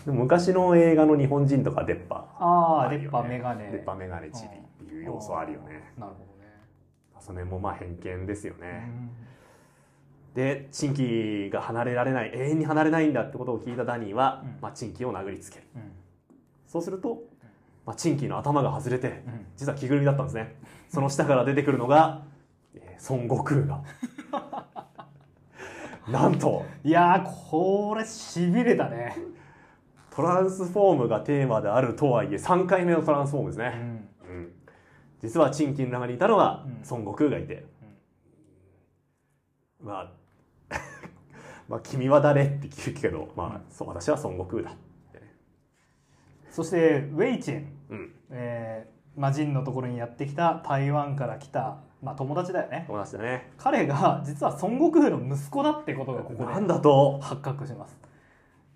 でも昔の映画の日本人とか出っ歯ああ出っ歯メガネ。出っ歯メガネチリっていう要素あるよね。なるほどね、その辺もまあ偏見ですようね、ん。でチンキーが離れられない永遠に離れないんだってことを聞いたダニーは、うん。まあ、チンキーを殴りつける。うん。そうすると、まあ、チンキーの頭が外れてうん。実は着ぐるみだったんですね。その下から出てくるのが、えー孫悟空が。なんと。いやーこれしびれたね、トランスフォームがテーマであるとはいえ3回目のトランスフォームですね、うん。うん、実はチンキーの中にいたのはうん孫悟空がいて、まあ まあ君は誰って聞くけど、まあ、そう私は孫悟空だそしてウェイチェン、うん。えー、マジンのところにやってきた台湾から来た、まあ、友達だよね。友達だね。彼が実は孫悟空の息子だってことがここでなんだと。発覚します、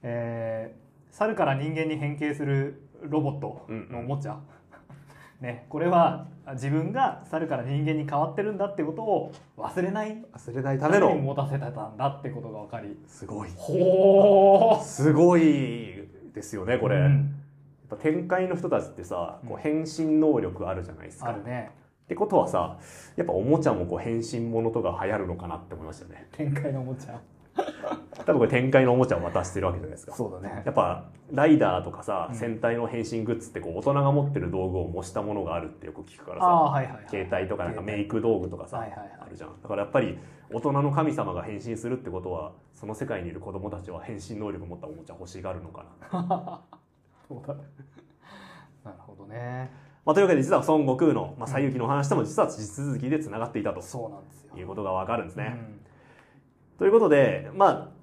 えー、猿から人間に変形するロボットのおもちゃ、ね、これは自分が猿から人間に変わってるんだってことを忘れない。忘れないたための。持たせてたんだってことが分かり。すごい。ほー。すごいですよねこれ、やっうんぱ展開の人たちってさこうん。う変身能力あるじゃないですか、あるね。ってことはさやっぱおもちゃもこう変身ものとか流行るのかなって思いましたよね。展開のおもちゃ多分これ展開のおもちゃを渡してるわけじゃないですか。そうだね。やっぱライダーとかさ、うん。戦隊の変身グッズってこう大人が持ってる道具を模したものがあるってよく聞くからさ。はいはいはい。携帯とかなんかメイク道具とかさ、はいはいはい。あるじゃん。だからやっぱり大人の神様が変身するってことはその世界にいる子供たちは変身能力を持ったおもちゃ欲しがるのかな、そうだなるほどね。まあ、というわけで実は孫悟空の、まあ、西遊記の話とも実は地続きでつながっていたとそうなんですよ。いうことがわかるんですね、うんということでまあ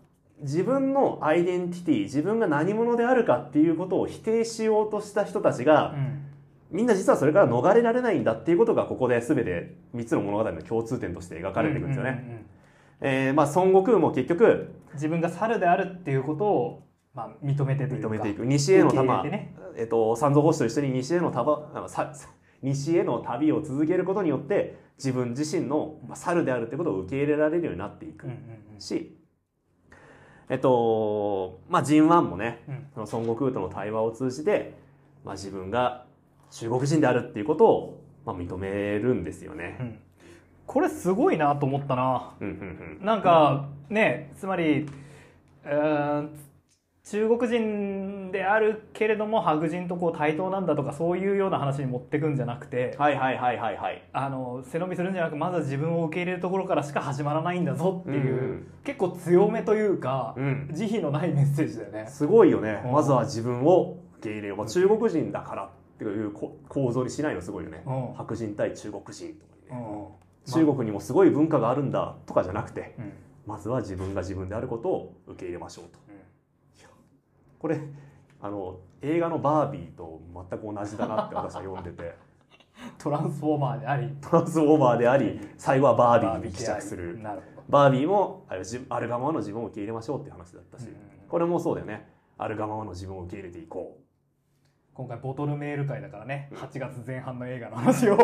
自分のアイデンティティ自分が何者であるかっていうことを否定しようとした人たちが、うん。みんな実はそれから逃れられないんだっていうことがここで全て3つの物語の共通点として描かれていくんですよね。うんうんうんうん。えーまあ孫悟空も結局自分が猿であるっていうことを、まあ、認めて認めていく。西への玉、ね。えっと三蔵法師と一緒に西への旅あさ西への旅を続けることによって自分自身のまあ猿であるってことを受け入れられるようになっていくし、えっとまあ人腕もねうん。うんその孫悟空との対話を通じて、まあ、自分が中国人であるっていうことを、まあ、認めるんですよね。うん。これすごいなと思ったな。なんかねつまり、えー中国人であるけれども白人とこう対等なんだとかそういうような話に持ってくんじゃなくてはいはいはいはいはい。あの背伸びするんじゃなくまずは自分を受け入れるところからしか始まらないんだぞっていう、うん結構強めというか、うん。慈悲のないメッセージだよね。すごいよね。うんまずは自分を受け入れよう。まあ、中国人だからっていうこ構造にしないのすごいよね。うん白人対中国人とかにね。うん中国にもすごい文化があるんだとかじゃなくて、うんまずは自分が自分であることを受け入れましょうと。これ、あの、映画のバービーと全く同じだなって私は読んでて、トランスフォーマーであり。トランスフォーマーであり、最後はバービーに帰着する。なるほバービーもあれじあるがままの自分を受け入れましょうっていう話だったし、ど、これもそうだよね。あるがままの自分を受け入れていこ今回ボトルメール会だからね8月前半の映画の話を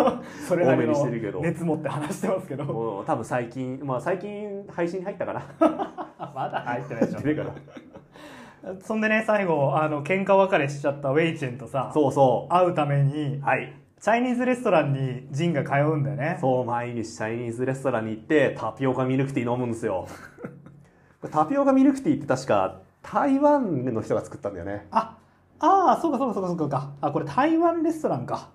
それなり多めにしてのるけど。熱持って話してますけうど。もう多分最近まあ最近配信に入ったかな。あ まだ入ってないでしょそんでね最後あの喧嘩別れしちゃったウェイチェンとさそうそ会うためにうはい。チャイニーズレストランにジンが通うんだよね。そう毎日チャイニーズレストランに行ってタピオカミルクティー飲むんですよ。タピオカミルクティーって確か台湾の人が作ったんだよね。ああーそうかそうかそうかそうか。あこれ台湾レストランか。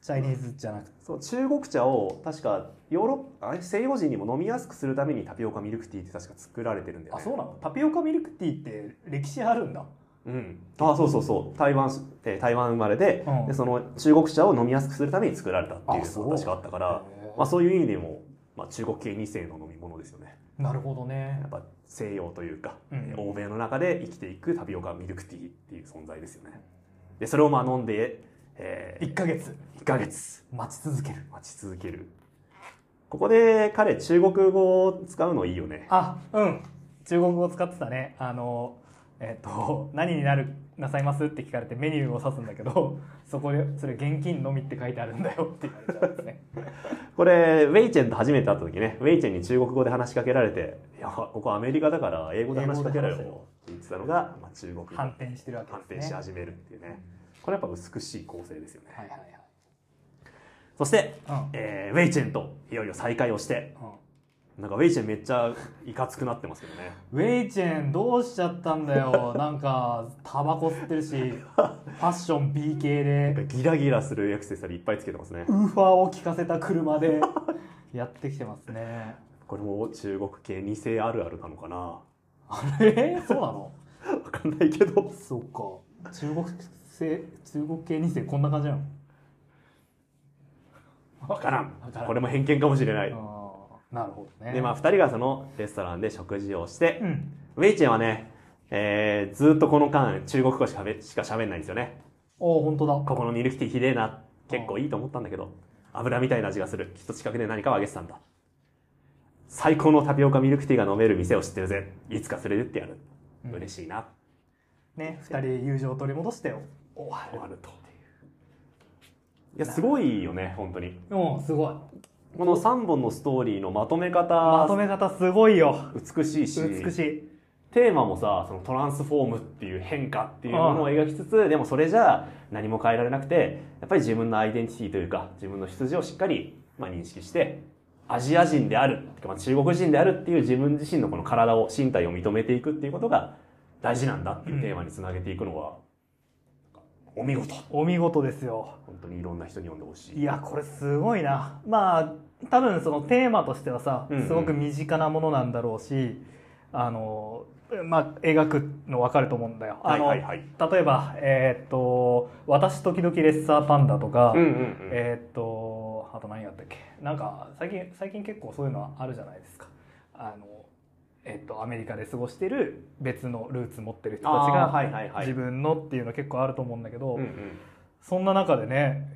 チャイニーズじゃなくて。そう中国茶を確かヨーロッあれ？西洋人にも飲みやすくするためにタピオカミルクティーって確か作られてるんだよね。あそうなの？タピオカミルクティーって歴史あるんだ。うん、あそうそうそう。台湾、えー台湾生まれで,、うん。でその中国茶を飲みやすくするために作られたっていうあそう？のが確かあったからまあ、そういう意味でも、まあ、中国系2世の飲み物ですよね。なるほどね。やっぱ西洋というか、うん。えー欧米の中で生きていくタピオカミルクティーっていう存在ですよね。でそれをまあ飲んで、え1ヶ月。1ヶ月。待ち続ける。待ち続けるここで彼中国語を使うのいいよね。あうん。中国語を使ってたね。あのえっ、と 何になるなさいますって聞かれてメニューを指すんだけど そこでそれ現金のみって書いてあるんだよって 言われちゃうんですね。これウェイチェンと初めて会った時ね。ウェイチェンに中国語で話しかけられて「いやここアメリカだから英語で話しかけろよ」って言ってたのが、まあ、中国に反転してるわけ反ですね。転し始めるっていうね。これやっぱ美しい構成ですよね。はいはいはいそして、うん。えーウェイチェンといよいよ再会をして。うん。なんかウェイチェンめっちゃいかつくなってますけどね。ウェイチェンどうしちゃったんだよ。なんかタバコ吸ってるしファッション B 系で。ギラギラするアクセサリーいっぱいつけてますね。ウーファーを効かせた車で。やってきてますね。これも中国系2世あるあるなのかな？あれ？そうなの？わかんないけど。そうか。中国製中国系2世こんな感じなの？わからんこれも偏見かもしれないなるほどねでまあ2人がそのレストランで食事をして、うんウェイチェンはね、えーずっとこの間中国語しかべしか喋んないんですよね。おお本当だここのミルクティーひでえな。結構いいと思ったんだけど、油みたいな味がする。きっと近くで何かをあげてたんだ。最高のタピオカミルクティーが飲める店を知ってるぜ。いつか連れてってやる。うん嬉しいな。ね二人友情を取り戻して終わると。いや、すごいよね、本当に。るうんすごい。この3本のストーリーのまとめま方、とめ方すごいよ。美しいし、美しい。テーマもさそのトランスフォームっていう変化っていうものを描きつつでもそれじゃ何も変えられなくてやっぱり自分のアイデンティティというか自分の出自をしっかり、まあ、認識してアジア人であるまあ中国人であるっていう自分自身のこの体を身体を認めていくっていうことが大事なんだっていうテーマにつなげていくのは、お見事。お見事ですよ。本当にいろんな人に読んでほしい。いやこれすごいな。まあ多分そのテーマとしてはさうんうん。すごく身近なものなんだろうし、あのまあ描くの分かると思うんだよ。あのはいはい。はい例えばえーっと「私時々レッサーパンダ」とか、うんうんうん。えーっとあと何やったっけ？なんか最近最近結構そういうのはあるじゃないですか。あのえーっとアメリカで過ごしてる別のルーツ持ってる人たちがはいはいはい。自分のっていうの結構あると思うんだけど、そんな中でね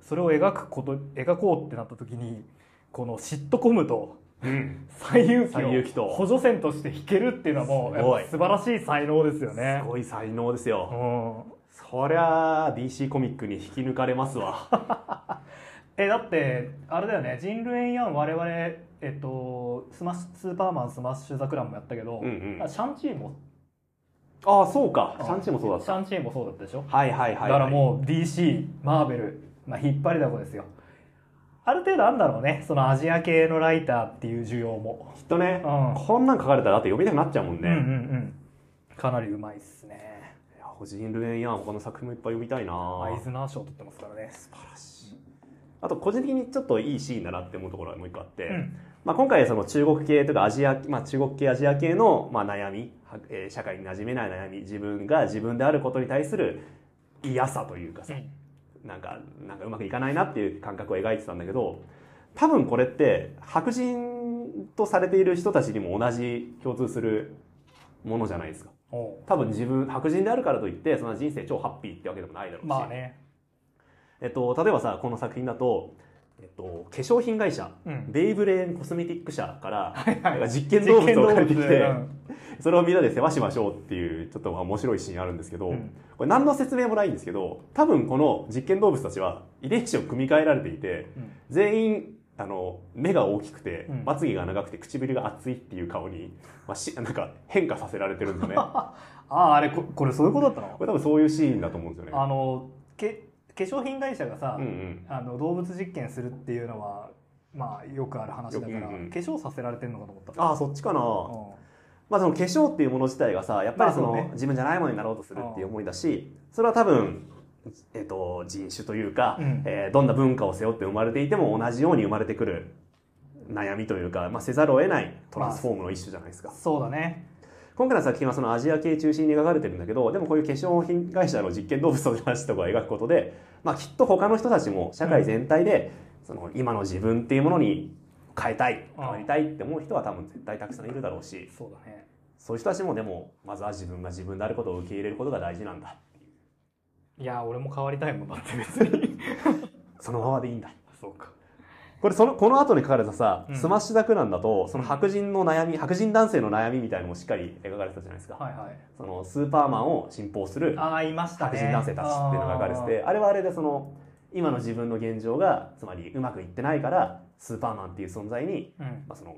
それを描くこと描こうってなった時にこのシットコムとうん。最遊記最遊記と。を補助線として弾けるっていうのはもう素晴らしい才能ですよね。す。ごい才能ですよ。うん。そりゃあ DC コミックに引き抜かれますわ えだってあれだよね。ジン・ルエン・ヤン我々えっとスマッシュスーパーマンスマッシュ・ザ・クランもやったけど、うんうん。シャンチーも？ああそうか。シャンチーもそうだった。シャンチーもそうだったでしょ、はいはいはい、だからもう DC マーベル、まあ、引っ張りだこですよ。ある程度あるんだろうね。そのアジア系のライターっていう需要も、きっとね、うん。こんなん書かれたらだって読みたくなっちゃうもんね、うんうんうん。かなりうまいっすね。いやホジン・ルエン・ヤン他の作品もいっぱい読みたいな。アイズナー賞取ってますからね。素晴らしいあと個人的にちょっといいシーンだなって思うところがもう一個あって、うん。まあ、今回その中国系とかアジア、まあ、中国系アジア系のまあ悩み、はえー社会に馴染めない悩み自分が自分であることに対する嫌さというかさ、なんかなんかうまくいかないなっていう感覚を描いてたんだけど多分これって白人とされている人たちにも同じ共通するものじゃないですか。多分自分白人であるからといってそんな人生超ハッピーってわけでもないだろうし、まあねえっと、例えばさこの作品だと、えっと、化粧品会社、うん。ベイブレーンコスメティック社から、実験動物を借りてきて、実験動物それをみんなで世話しましょうっていうちょっとまあ面白いシーンあるんですけど、うん。これ何の説明もないんですけど多分この実験動物たちは遺伝子を組み替えられていてうん。全員あの目が大きくて、うん。まつげが長くて唇が厚いっていう顔に、まあ、しなんか変化させられてるんですよね。こ あああれここれそういうことだったの？れ多分そういうシーンだと思うんですよね。あのけ化粧品会社がさ、うんうん。あの動物実験するっていうのはまあよくある話だから、うんうん。化粧させられてるのかと思った。ああそっちかな、うまあ、その化粧っていうもの自体がさやっぱりその、ね。自分じゃないものになろうとするっていう思いだしそれは多分、えっと人種というか、うん。えーどんな文化を背負って生まれていても同じように生まれてくる悩みというか、まあ、せざるを得ないトランスフォームの一種じゃないですか、んそうだね今回の作品はそのアジア系中心に描かれてるんだけどでもこういう化粧品会社の実験動物の話とかを描くことで、まあ、きっと他の人たちも社会全体で、その今の自分っていうものに変えたい変わりたいって思う人は多分絶対たくさんいるだろうしそうだね。そういう人たちもでもまずは自分が自分であることを受け入れることが大事なんだ。いや俺も変わりたいもんだって別に。そのままでいいんだ。そうかこれそのこの後に書かれたさ、うん。スマッシュ・ザ・クランだとその白人の悩み白人男性の悩みみたいのもしっかり描かれてたじゃないですか、はいはい。そのスーパーマンを信奉するああいましたね。白人男性たちっていうのが書かれててあれはあれでその今の自分の現状がつまりうまくいってないからスーパーマンっていう存在に、うん、まあ、その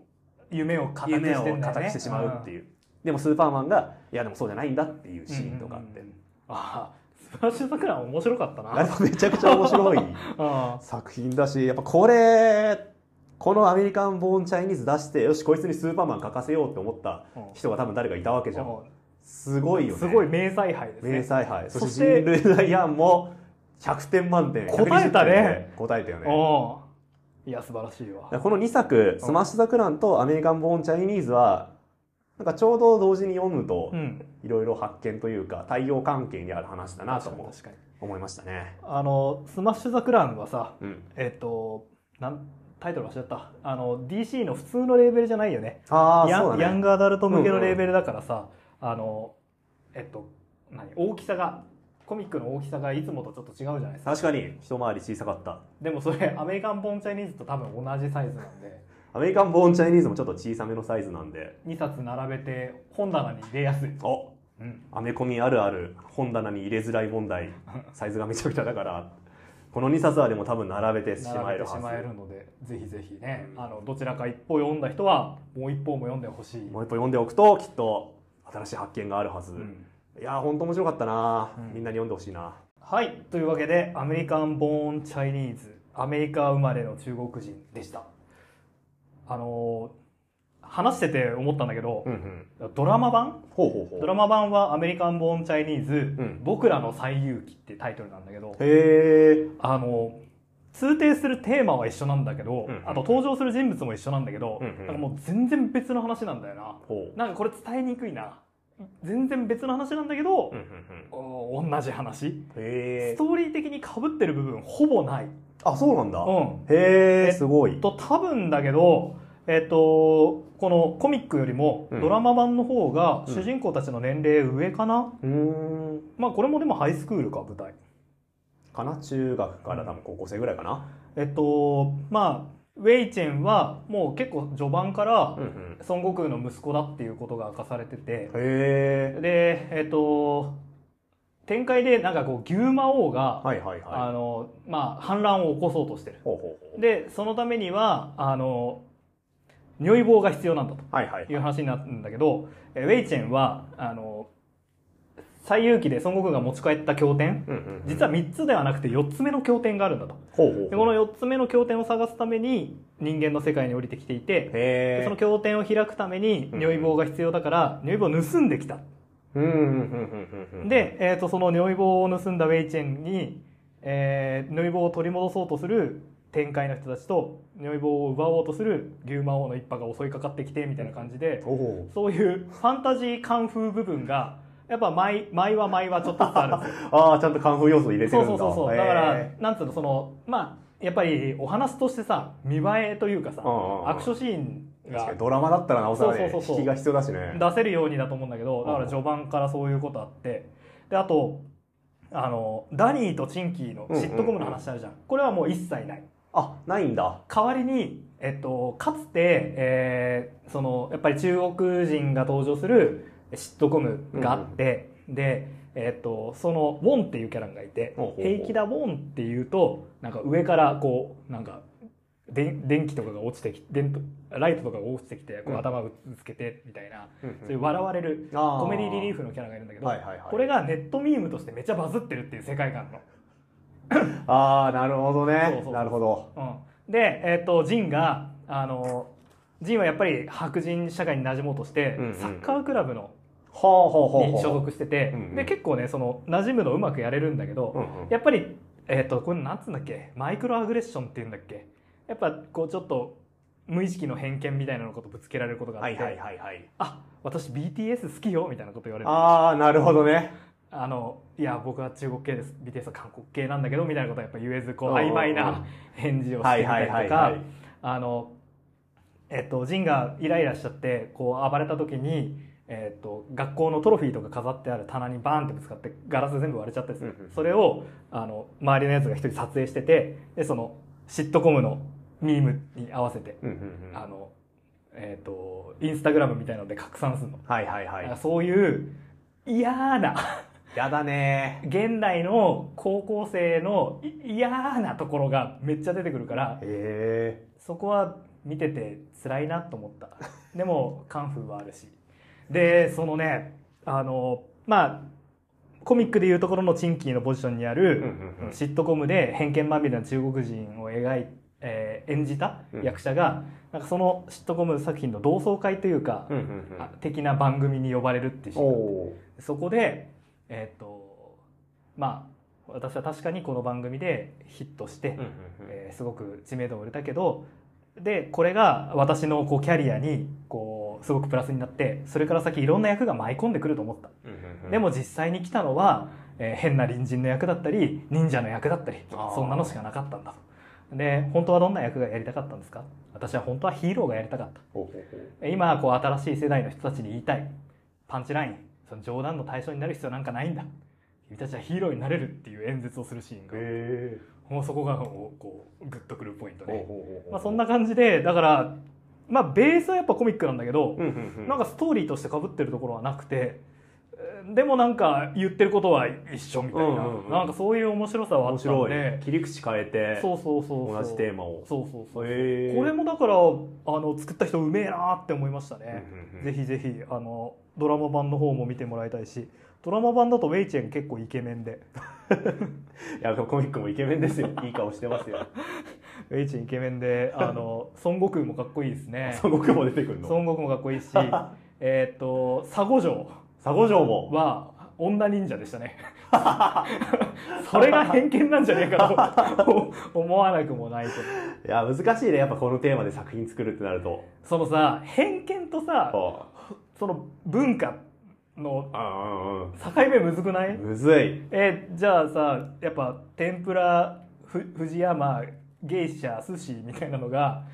夢を仮託をしてね。仮託してしまうっていう、でもスーパーマンがいやでもそうじゃないんだっていうシーンとかあって、ああスマッシュ・ザ・クラン面白かったな。あれもめちゃくちゃ面白い。あ 作品だしやっぱこれこのアメリカン・ボーン・チャイニーズ出してよしこいつにスーパーマン書かせようって思ったうん。人が多分誰かいたわけじゃん。あすごいよね。すごい名采配ですね。名采配そそしてしてジン・ルエン・ヤンも100点満点答えたね。120点答えたよね。うん。いや素晴らしいわ。この2作「スマッシュ・ザ・クラン」と「アメリカン・ボーン・チャイニーズは」なんかちょうど同時に読むとうん。いろいろ発見というか対応関係にある話だなと思いましたね。あのスマッシュ・ザ・クランはさうん、えっとなんタイトル忘れちゃった。あの DC の普通のレーベルじゃないよね。ああそうだね。ヤンヤングアダルト向けのレーベルだからさ、あのえっと何大きさがコミックの大きさがいつもとちょっと違うじゃないですか。確かに。一回り小さかった。でもそれアメリカン・ボーン・チャイニーズと多分同じサイズなんでアメリカン・ボーン・チャイニーズもちょっと小さめのサイズなんで。2冊並べて本棚に入れやすい、おうん、アメコミあるある本棚に入れづらい問題。サイズがめちゃくちゃだからこの2冊はでも多分並べてしま並べえるはず。てしまえるのでぜひぜひねあのどちらか一方読んだ人はもう一方も読んでほしい、もう一歩読んでおくときっと新しい発見があるはず、うん。いやー本当面白かったな、うん。みんなに読んでほしいな。はい。というわけでアメリカン・ボーン・チャイニーズアメリカ生まれの中国人でしたあの話してて思ったんだけど、うんうん。ドラマ版？ほうほうほう。ドラマ版は「アメリカン・ボーン・チャイニーズ、ん。僕らの最勇気」ってタイトルなんだけどあの通底するテーマは一緒なんだけど、うんうんあと登場する人物も一緒なんだけど、うんうん。なんかもう全然別の話なんだよな。ほう。なんかこれ伝えにくいな全然別の話なんだけどうん、うん同じ話。ストーリー的に被ってる部分ほぼない、あそうなんだ。うん、へえすごい。と多分だけどえっとこのコミックよりもうん。ドラマ版の方がうん。主人公たちの年齢上かな、うーん。まあこれもでもハイスクールか舞台。かな？中学から多分高校生ぐらいかな？えっとまあウェイチェンはもう結構序盤からうんうん。孫悟空の息子だっていうことが明かされてて。へえ。でえっと展開でなんかこう牛魔王が、はいはいあはい。のまあ反乱を起こそうとしてる。でそのためにはあの如意棒が必要なんだとはいはい。いう話になるんだけどえウェイチェンはあの最勇気で孫悟空が持ち帰った経典？うんうんうん。実は3つではなくて4つ目の経典があるんだと。ほうほうでこの4つ目の経典を探すために人間の世界に降りてきていてその経典を開くためにうん如意棒が必要だから如意棒を盗んできた。うんうんうんうんうんで、えー、とその如意棒を盗んだウェイチェンに、えー如意棒を取り戻そうとする天界の人たちと如意棒を奪おうとする牛魔王の一派が襲いかかってきてみたいな感じでおおそういうファンタジーカンフー部分がやっぱ毎毎は毎はちょっとある。んですよああちゃんとカンフー要素入れてそうるんだ。そうそうそうだからへなんつうのそのまあやっぱりお話としてさ見栄えというかさアクションシーンが。ドラマだったらなおさらねそうそうそうそう。引きが必要だしね。出せるようにだと思うんだけどだからうん序盤からそういうことあって。であとあのダニーとチンキーのシットコムの話あるじゃん,、これはもう一切ない。あないんだ。代わりに、えっと、かつて、えーそのやっぱり中国人が登場するシットコムがあって、で、えっと、そのウォンっていうキャラがいて平気だウォンっていうとなんか上からこうなんかで電気とかが落ちてき電ライトとかが落ちてきてこううん。頭をぶつけてみたいな、うんそういう笑われるコメディリリーフのキャラがいるんだけど、はいはいはい。これがネットミームとしてめっちゃバズってるっていう世界観の。ああなるほどね。なるほど。うん、で、えっとジンがあのジンはやっぱり白人社会に馴染もうとして、うんうん。サッカークラブのに所属してて、で結構ねその馴染むのうまくやれるんだけど、うんうん。やっぱり、えっとこれなんつうんだっけ？マイクロアグレッションっていうんだっけ？やっぱこうちょっと無意識の偏見みたいなことぶつけられることがあって、はいはいはいはい。あ私 BTS 好きよみたいなこと言われる。ああなるほどね。あのいや僕は中国系です。BTS は韓国系なんだけどみたいなことはやっぱ言えずこう曖昧な返事をしてみたりとかあのえっとジンがイライラしちゃってこう暴れた時にえっと学校のトロフィーとか飾ってある棚にバーンってぶつかってガラス全部割れちゃったりする。うんうんそれをあの周りのやつが一人撮影しててでそのシットコムのミームに合わせてうんうんうん。あのえっとインスタグラムみたいなので拡散するの。はいはいはい。そういう嫌なやだね。現代の高校生のい嫌なところがめっちゃ出てくるからそこは見てて辛いなと思った。でもカンフーはあるしでそのねあのまあコミックでいうところのチンキーのポジションにある、うんうんうん。シットコムで偏見まみれな中国人を描いえー演じた役者が、なんかそのシットコム作品の同窓会というか、うんうんうん。あ的な番組に呼ばれるっていうシーンそこでえっ、とまあ私は確かにこの番組でヒットして、うんうんうん。えーすごく知名度を売れたけどでこれが私のこうキャリアにこうすごくプラスになってそれから先いろんな役が舞い込んでくると思った、でも実際に来たのは、えー変な隣人の役だったり忍者の役だったりそんなのしかなかったんだと。で本当はどんな役がやりたかったんですか？私は本当はヒーローがやりたかった。今こう新しい世代の人たちに言いたい。パンチライン。その冗談の対象になる必要なんかないんだ。君たちはヒーローになれるっていう演説をするシーンが。へもうそこがこうグッとくるポイントで、ほうほうほう。まあ、そんな感じでだからまあベースはやっぱコミックなんだけど、うんうんうん。なんかストーリーとして被ってるところはなくてえーでもなんか言ってることは一緒みたいな、うんうんうん。なんかそういう面白さはあったんで。切り口変えてそうそうそうそう。同じテーマを。そうそうそう、これもだからあの作った人うめえなって思いましたね、うんうんうん。ぜひぜひあのドラマ版の方も見てもらいたいし。ドラマ版だとウェイチェン結構イケメンで。いやコミックもイケメンですよ。いい顔してますよウウェイチンイケメンであの 孫悟空もかっこいいですね。孫悟空も出てくるの？孫悟空もかっこいいし えーっと佐護城佐護城も？は女忍者でしたね。それが偏見なんじゃねえかと思わなくもないと。いや難しいね。やっぱこのテーマで作品作るってなると。そのさ偏見とさあその文化のあ境目むずくない？むずい。えじゃあさやっぱ天ぷらふ藤山芸者寿司みたいなのが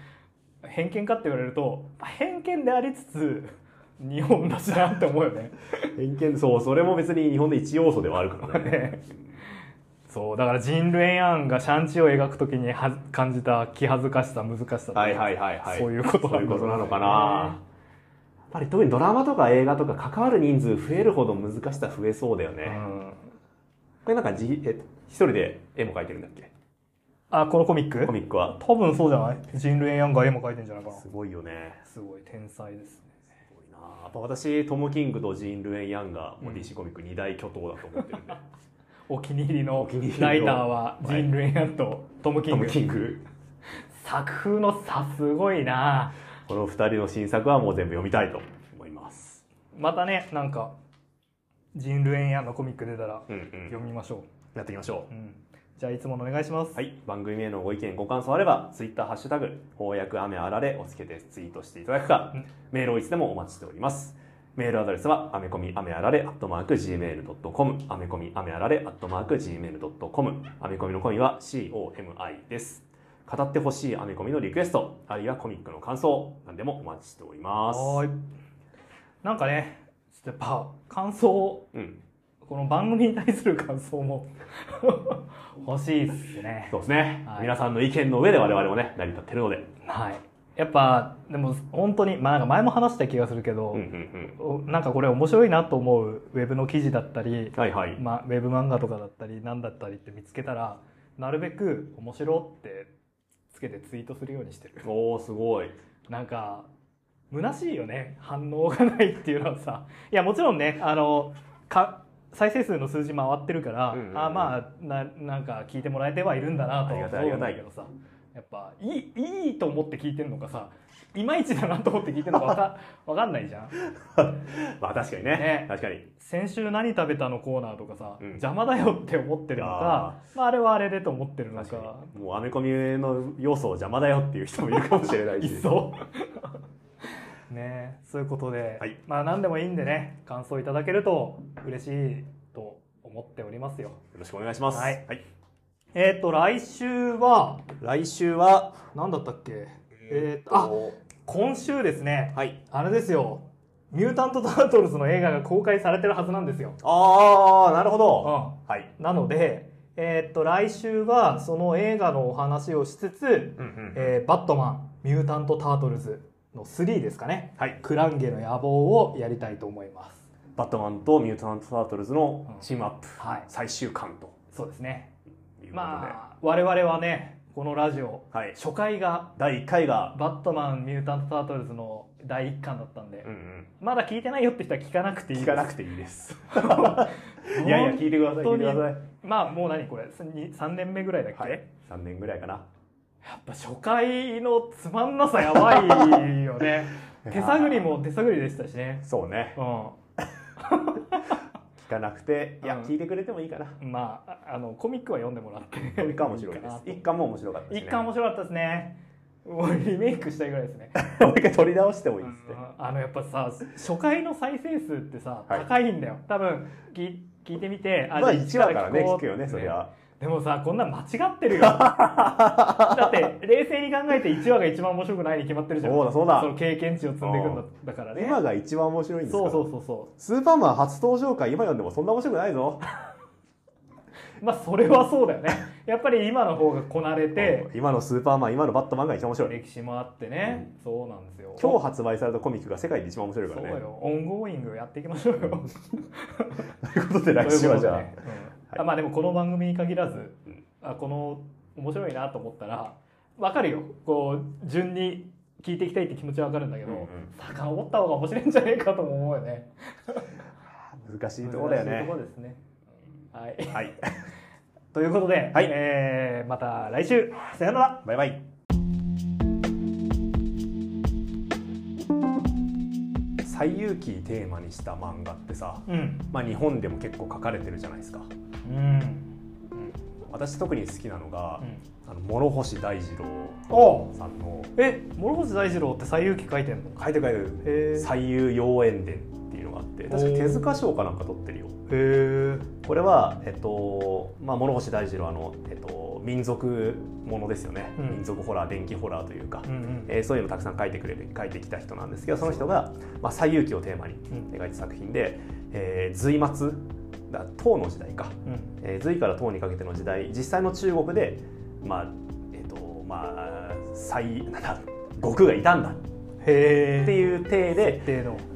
偏見かって言われると偏見でありつつ日本だしなって思うよね。偏見そうそれも別に日本で一要素ではあるからね。ね。そうだからジン・ルエン・アンがシャンチを描くときには感じた気恥ずかしさ難しさはいはいはいはい。そういうことそういうことなのかな。ややっぱり特にドラマとか映画とか関わる人数増えるほど難しさ増えそうだよね、うん。これなんかじえ一人で絵も描いてるんだっけ？あこのコミック？コミックは？多分そうじゃない？ジン・ルエン・アンが絵も描いてんじゃないかな。すごいよね。すごい天才ですね。すごいな。やっぱ私トム・キングとジーン・ルエン・ヤンがもう DC コミック二大巨頭だと思ってるんで、お気に入りのライターはジン・ルエン・アンとトム・キトム・ングキング。作風の差すごいな。この二人の新作はもう全部読みたいと思います。またねなんかジン・ルエン・アンのコミック出たらうんうん。読みましょやっていきましょうう、うん、じゃあいつものお願いします、はい、番組へのご意見ご感想あればツイッターハッシュタグ翻訳雨あられをつけてツイートしていただくか、うん。メールをいつでもお待ちしております。メールアドレスはアメコミアメあられアットマーク Gmail.com アメコミアメあられアットマーク Gmail.com アメコミのコミは COMI です。語ってほしいアメコミのリクエストあるいはコミックの感想何でもお待ちしております。はーい。なんかねちょっとやっぱ感想うんこの番組に対する感想も 欲しいっすね。そうですね、はい。皆さんの意見の上で我々もね成り立ってるので。はい。やっぱでも本当にまあなんか前も話した気がするけど、うんうんおなんかこれ面白いなと思うウェブの記事だったり、うんはいはい。まあ、ウェブ漫画とかだったり何だったりって見つけたらなるべく面白ってつけてツイートするようにしてる。おおすごい。なんか虚しいよね。反応がないっていうのはさ。いやもちろんねあのか再生数の数字回ってるから、うんうんうん。あまあななんか聞いてもらえてはいるんだなとありは思うんだけどさ。やっぱいいいいと思って聞いてるのかさいまいちだなと思って聞いてるのかわか わかんないじゃん。まあ確かにね。ね。確かに。先週何食べたのコーナーとかさ、うん。邪魔だよって思ってるのかまあ、あれはあれでと思ってるの確かもうアメコミの要素を邪魔だよっていう人もいるかもしれないし。いそ。うねそういうことで、はい。まあ何でもいいんでね感想いただけると嬉しいと思っておりますよ。よろしくお願いします。はい。えっ、と来週は来週は何だったっけ？えっ、とあ今週ですね。はい。あれですよ。ミュータント・タートルズの映画が公開されてるはずなんですよ、ああなるほうどん、はい。なので、えーっと来週はその映画のお話をしつつ、うんうんえーバットマンミュータント・タートルズ」の3ですかね。はい。クランゲの野望をやりたいと思います。バットマンとミュータント・タートルズのチームアップ。はい。最終巻と。そうですね。まあ我々はねこのラジオはい。初回が第1回が。バットマンミュータント・タートルズの第1巻だったんで、うんうん。まだ聞いてないよって人は聞かなくていいです。聞かなくていいです。いやいや聞いてください聞いてください。まあもう何これ？3年目ぐらいだっけ、はい。3年ぐらいかな。やっぱ初回のつまんなさやばいよね。手探りも手探りでしたしね。そうね。う 聞かなくていやうん聞いてくれてもいいかな。んまあああのコミックは読んでもらって。これか面白いです。一巻も面白かったし、ね、一巻面白かったですね。もうリメイクしたいぐらいですね。もう一回取り直してもいいですねうん。あのやっぱさ初回の再生数ってさはい。高いんだよ。多分聞聞いてみてまあじゃ1話からね聞くよねそりゃでもさこんなん間違ってるよ。だって冷静に考えて1話が一番面白くないに決まってるじゃん。そうだそうだ。の経験値を積んでいくんだだからね。今が一番面白いんですか。そうらそうそうそスーパーマン初登場回今読んでもそんな面白くないぞ。う まあそれはそうだよね。やっぱり今の方がこなれて今のスーパーマン今のバットマンが一番面白い。歴史もあってね、そうなんですよ。今日発売されたコミックが世界で一番面白いからねそうよオンゴーイングやっていきましょうよということで来週はじゃあ、とい。まあでもこの番組に限らず、あこの面白いなと思ったら分かるよ。こう順に聞いていきたいって気持ちは分かるんだけど、うんうん。遡った方が面白いんじゃねえかとも思うよね。難しいところだよ難しいねところですね。はい。はい。ということで、はい。えーまた来週。さよなら。バイバイ西遊記テーマにした漫画ってさ、うん。まあ、日本でも結構書かれてるじゃないですか。うん。私特に好きなのが、うん。あの諸星大二郎おさんのえ諸星大二郎って西遊記書いてんの？書いて書いてる。西遊妖艶伝のがあって確か手塚賞かなんか取ってるよ。へこれは、えっとまあ、諸星大二郎はあの、えっと、民族ものですよね、うん。民族ホラー電気ホラーというか、うんうん。えーそういうのたくさん書いてくれる書いてきた人なんですけどその人が「まあ、西遊記」をテーマにうん。描いた作品で、えー隋末だ唐の時代か、うん。えー隋から唐にかけての時代実際の中国でまあえっ、とまあ西なんだ 悟空がいたんだっていう体で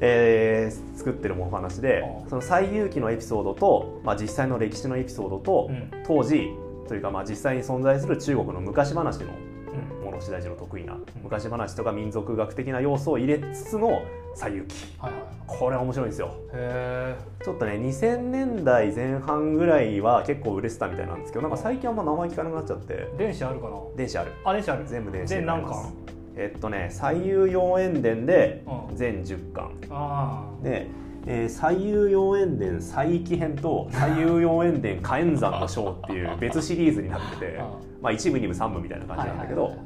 えー作ってるお話でその西遊記のエピソードと、まあ、実際の歴史のエピソードと、うん。当時というかまあ実際に存在する中国の昔話のうん。諸星大二郎得意な昔話とか民族学的な要素を入れつつの西遊記はいはい。これは面白いんですよ。へちょっとね2000年代前半ぐらいは結構売れてたみたいなんですけどなんか最近あんま名前聞かなくなっちゃって。え電子あるかな？電子ある。あ電子ある。全部電子で全何巻えっとね西遊妖艶伝でうん。全10巻。あで、えー、西遊妖艶伝西域編と西遊妖艶伝火炎山の章っていう別シリーズになってて あまあ、1部2部3部みたいな感じなんだけど、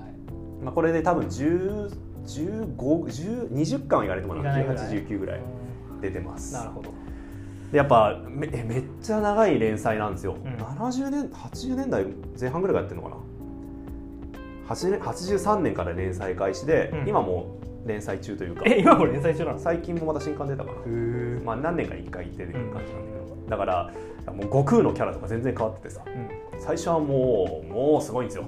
これで多分10 15 10 20巻は言われてもらういかないぐらい。1819ぐらいうん。出てます。なるほど。でやっぱめえめっちゃ長い連載なんですよ、うん。70年80年代前半ぐらいからやってるのかな。8年83年から連載開始で、うん。今も連載中というか。え今も連載中なの？最近もまた新刊出たかなまあ何年かに1回出てくる感じなんだけど、だからもう悟空のキャラとか全然変わっててさ。うん。最初はもうもうすごいんですよ。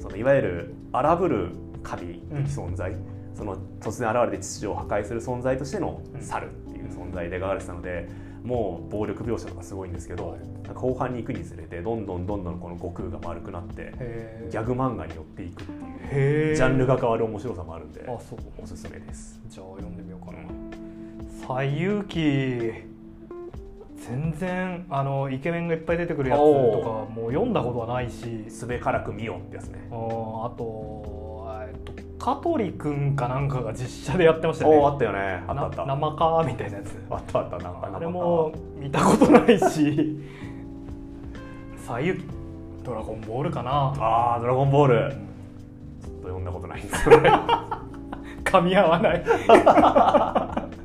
そのいわゆる荒ぶる神的存在、その突然現れて秩序を破壊する存在としての猿っていう存在で描かれてたのでもう暴力描写とかすごいんですけど、はい。なんか後半に行くにつれてどんどんどんどんこの悟空が丸くなってギャグ漫画に寄っていくっていうジャンルが変わる面白さもあるんであそう。おすすめです。じゃあ読んでみようかな。西遊記。全然あのイケメンがいっぱい出てくるやつとかもう読んだことはないし。すべからく見よってやつね。あと香取くんかなんかが実写でやってましたよね。おおあったよね。あったあった。な生かみたいなやつ。あったあったなんかあれも見たことないし。西遊記ドラゴンボールかな。ああドラゴンボール。ちょっと読んだことないんですよね。噛み合わない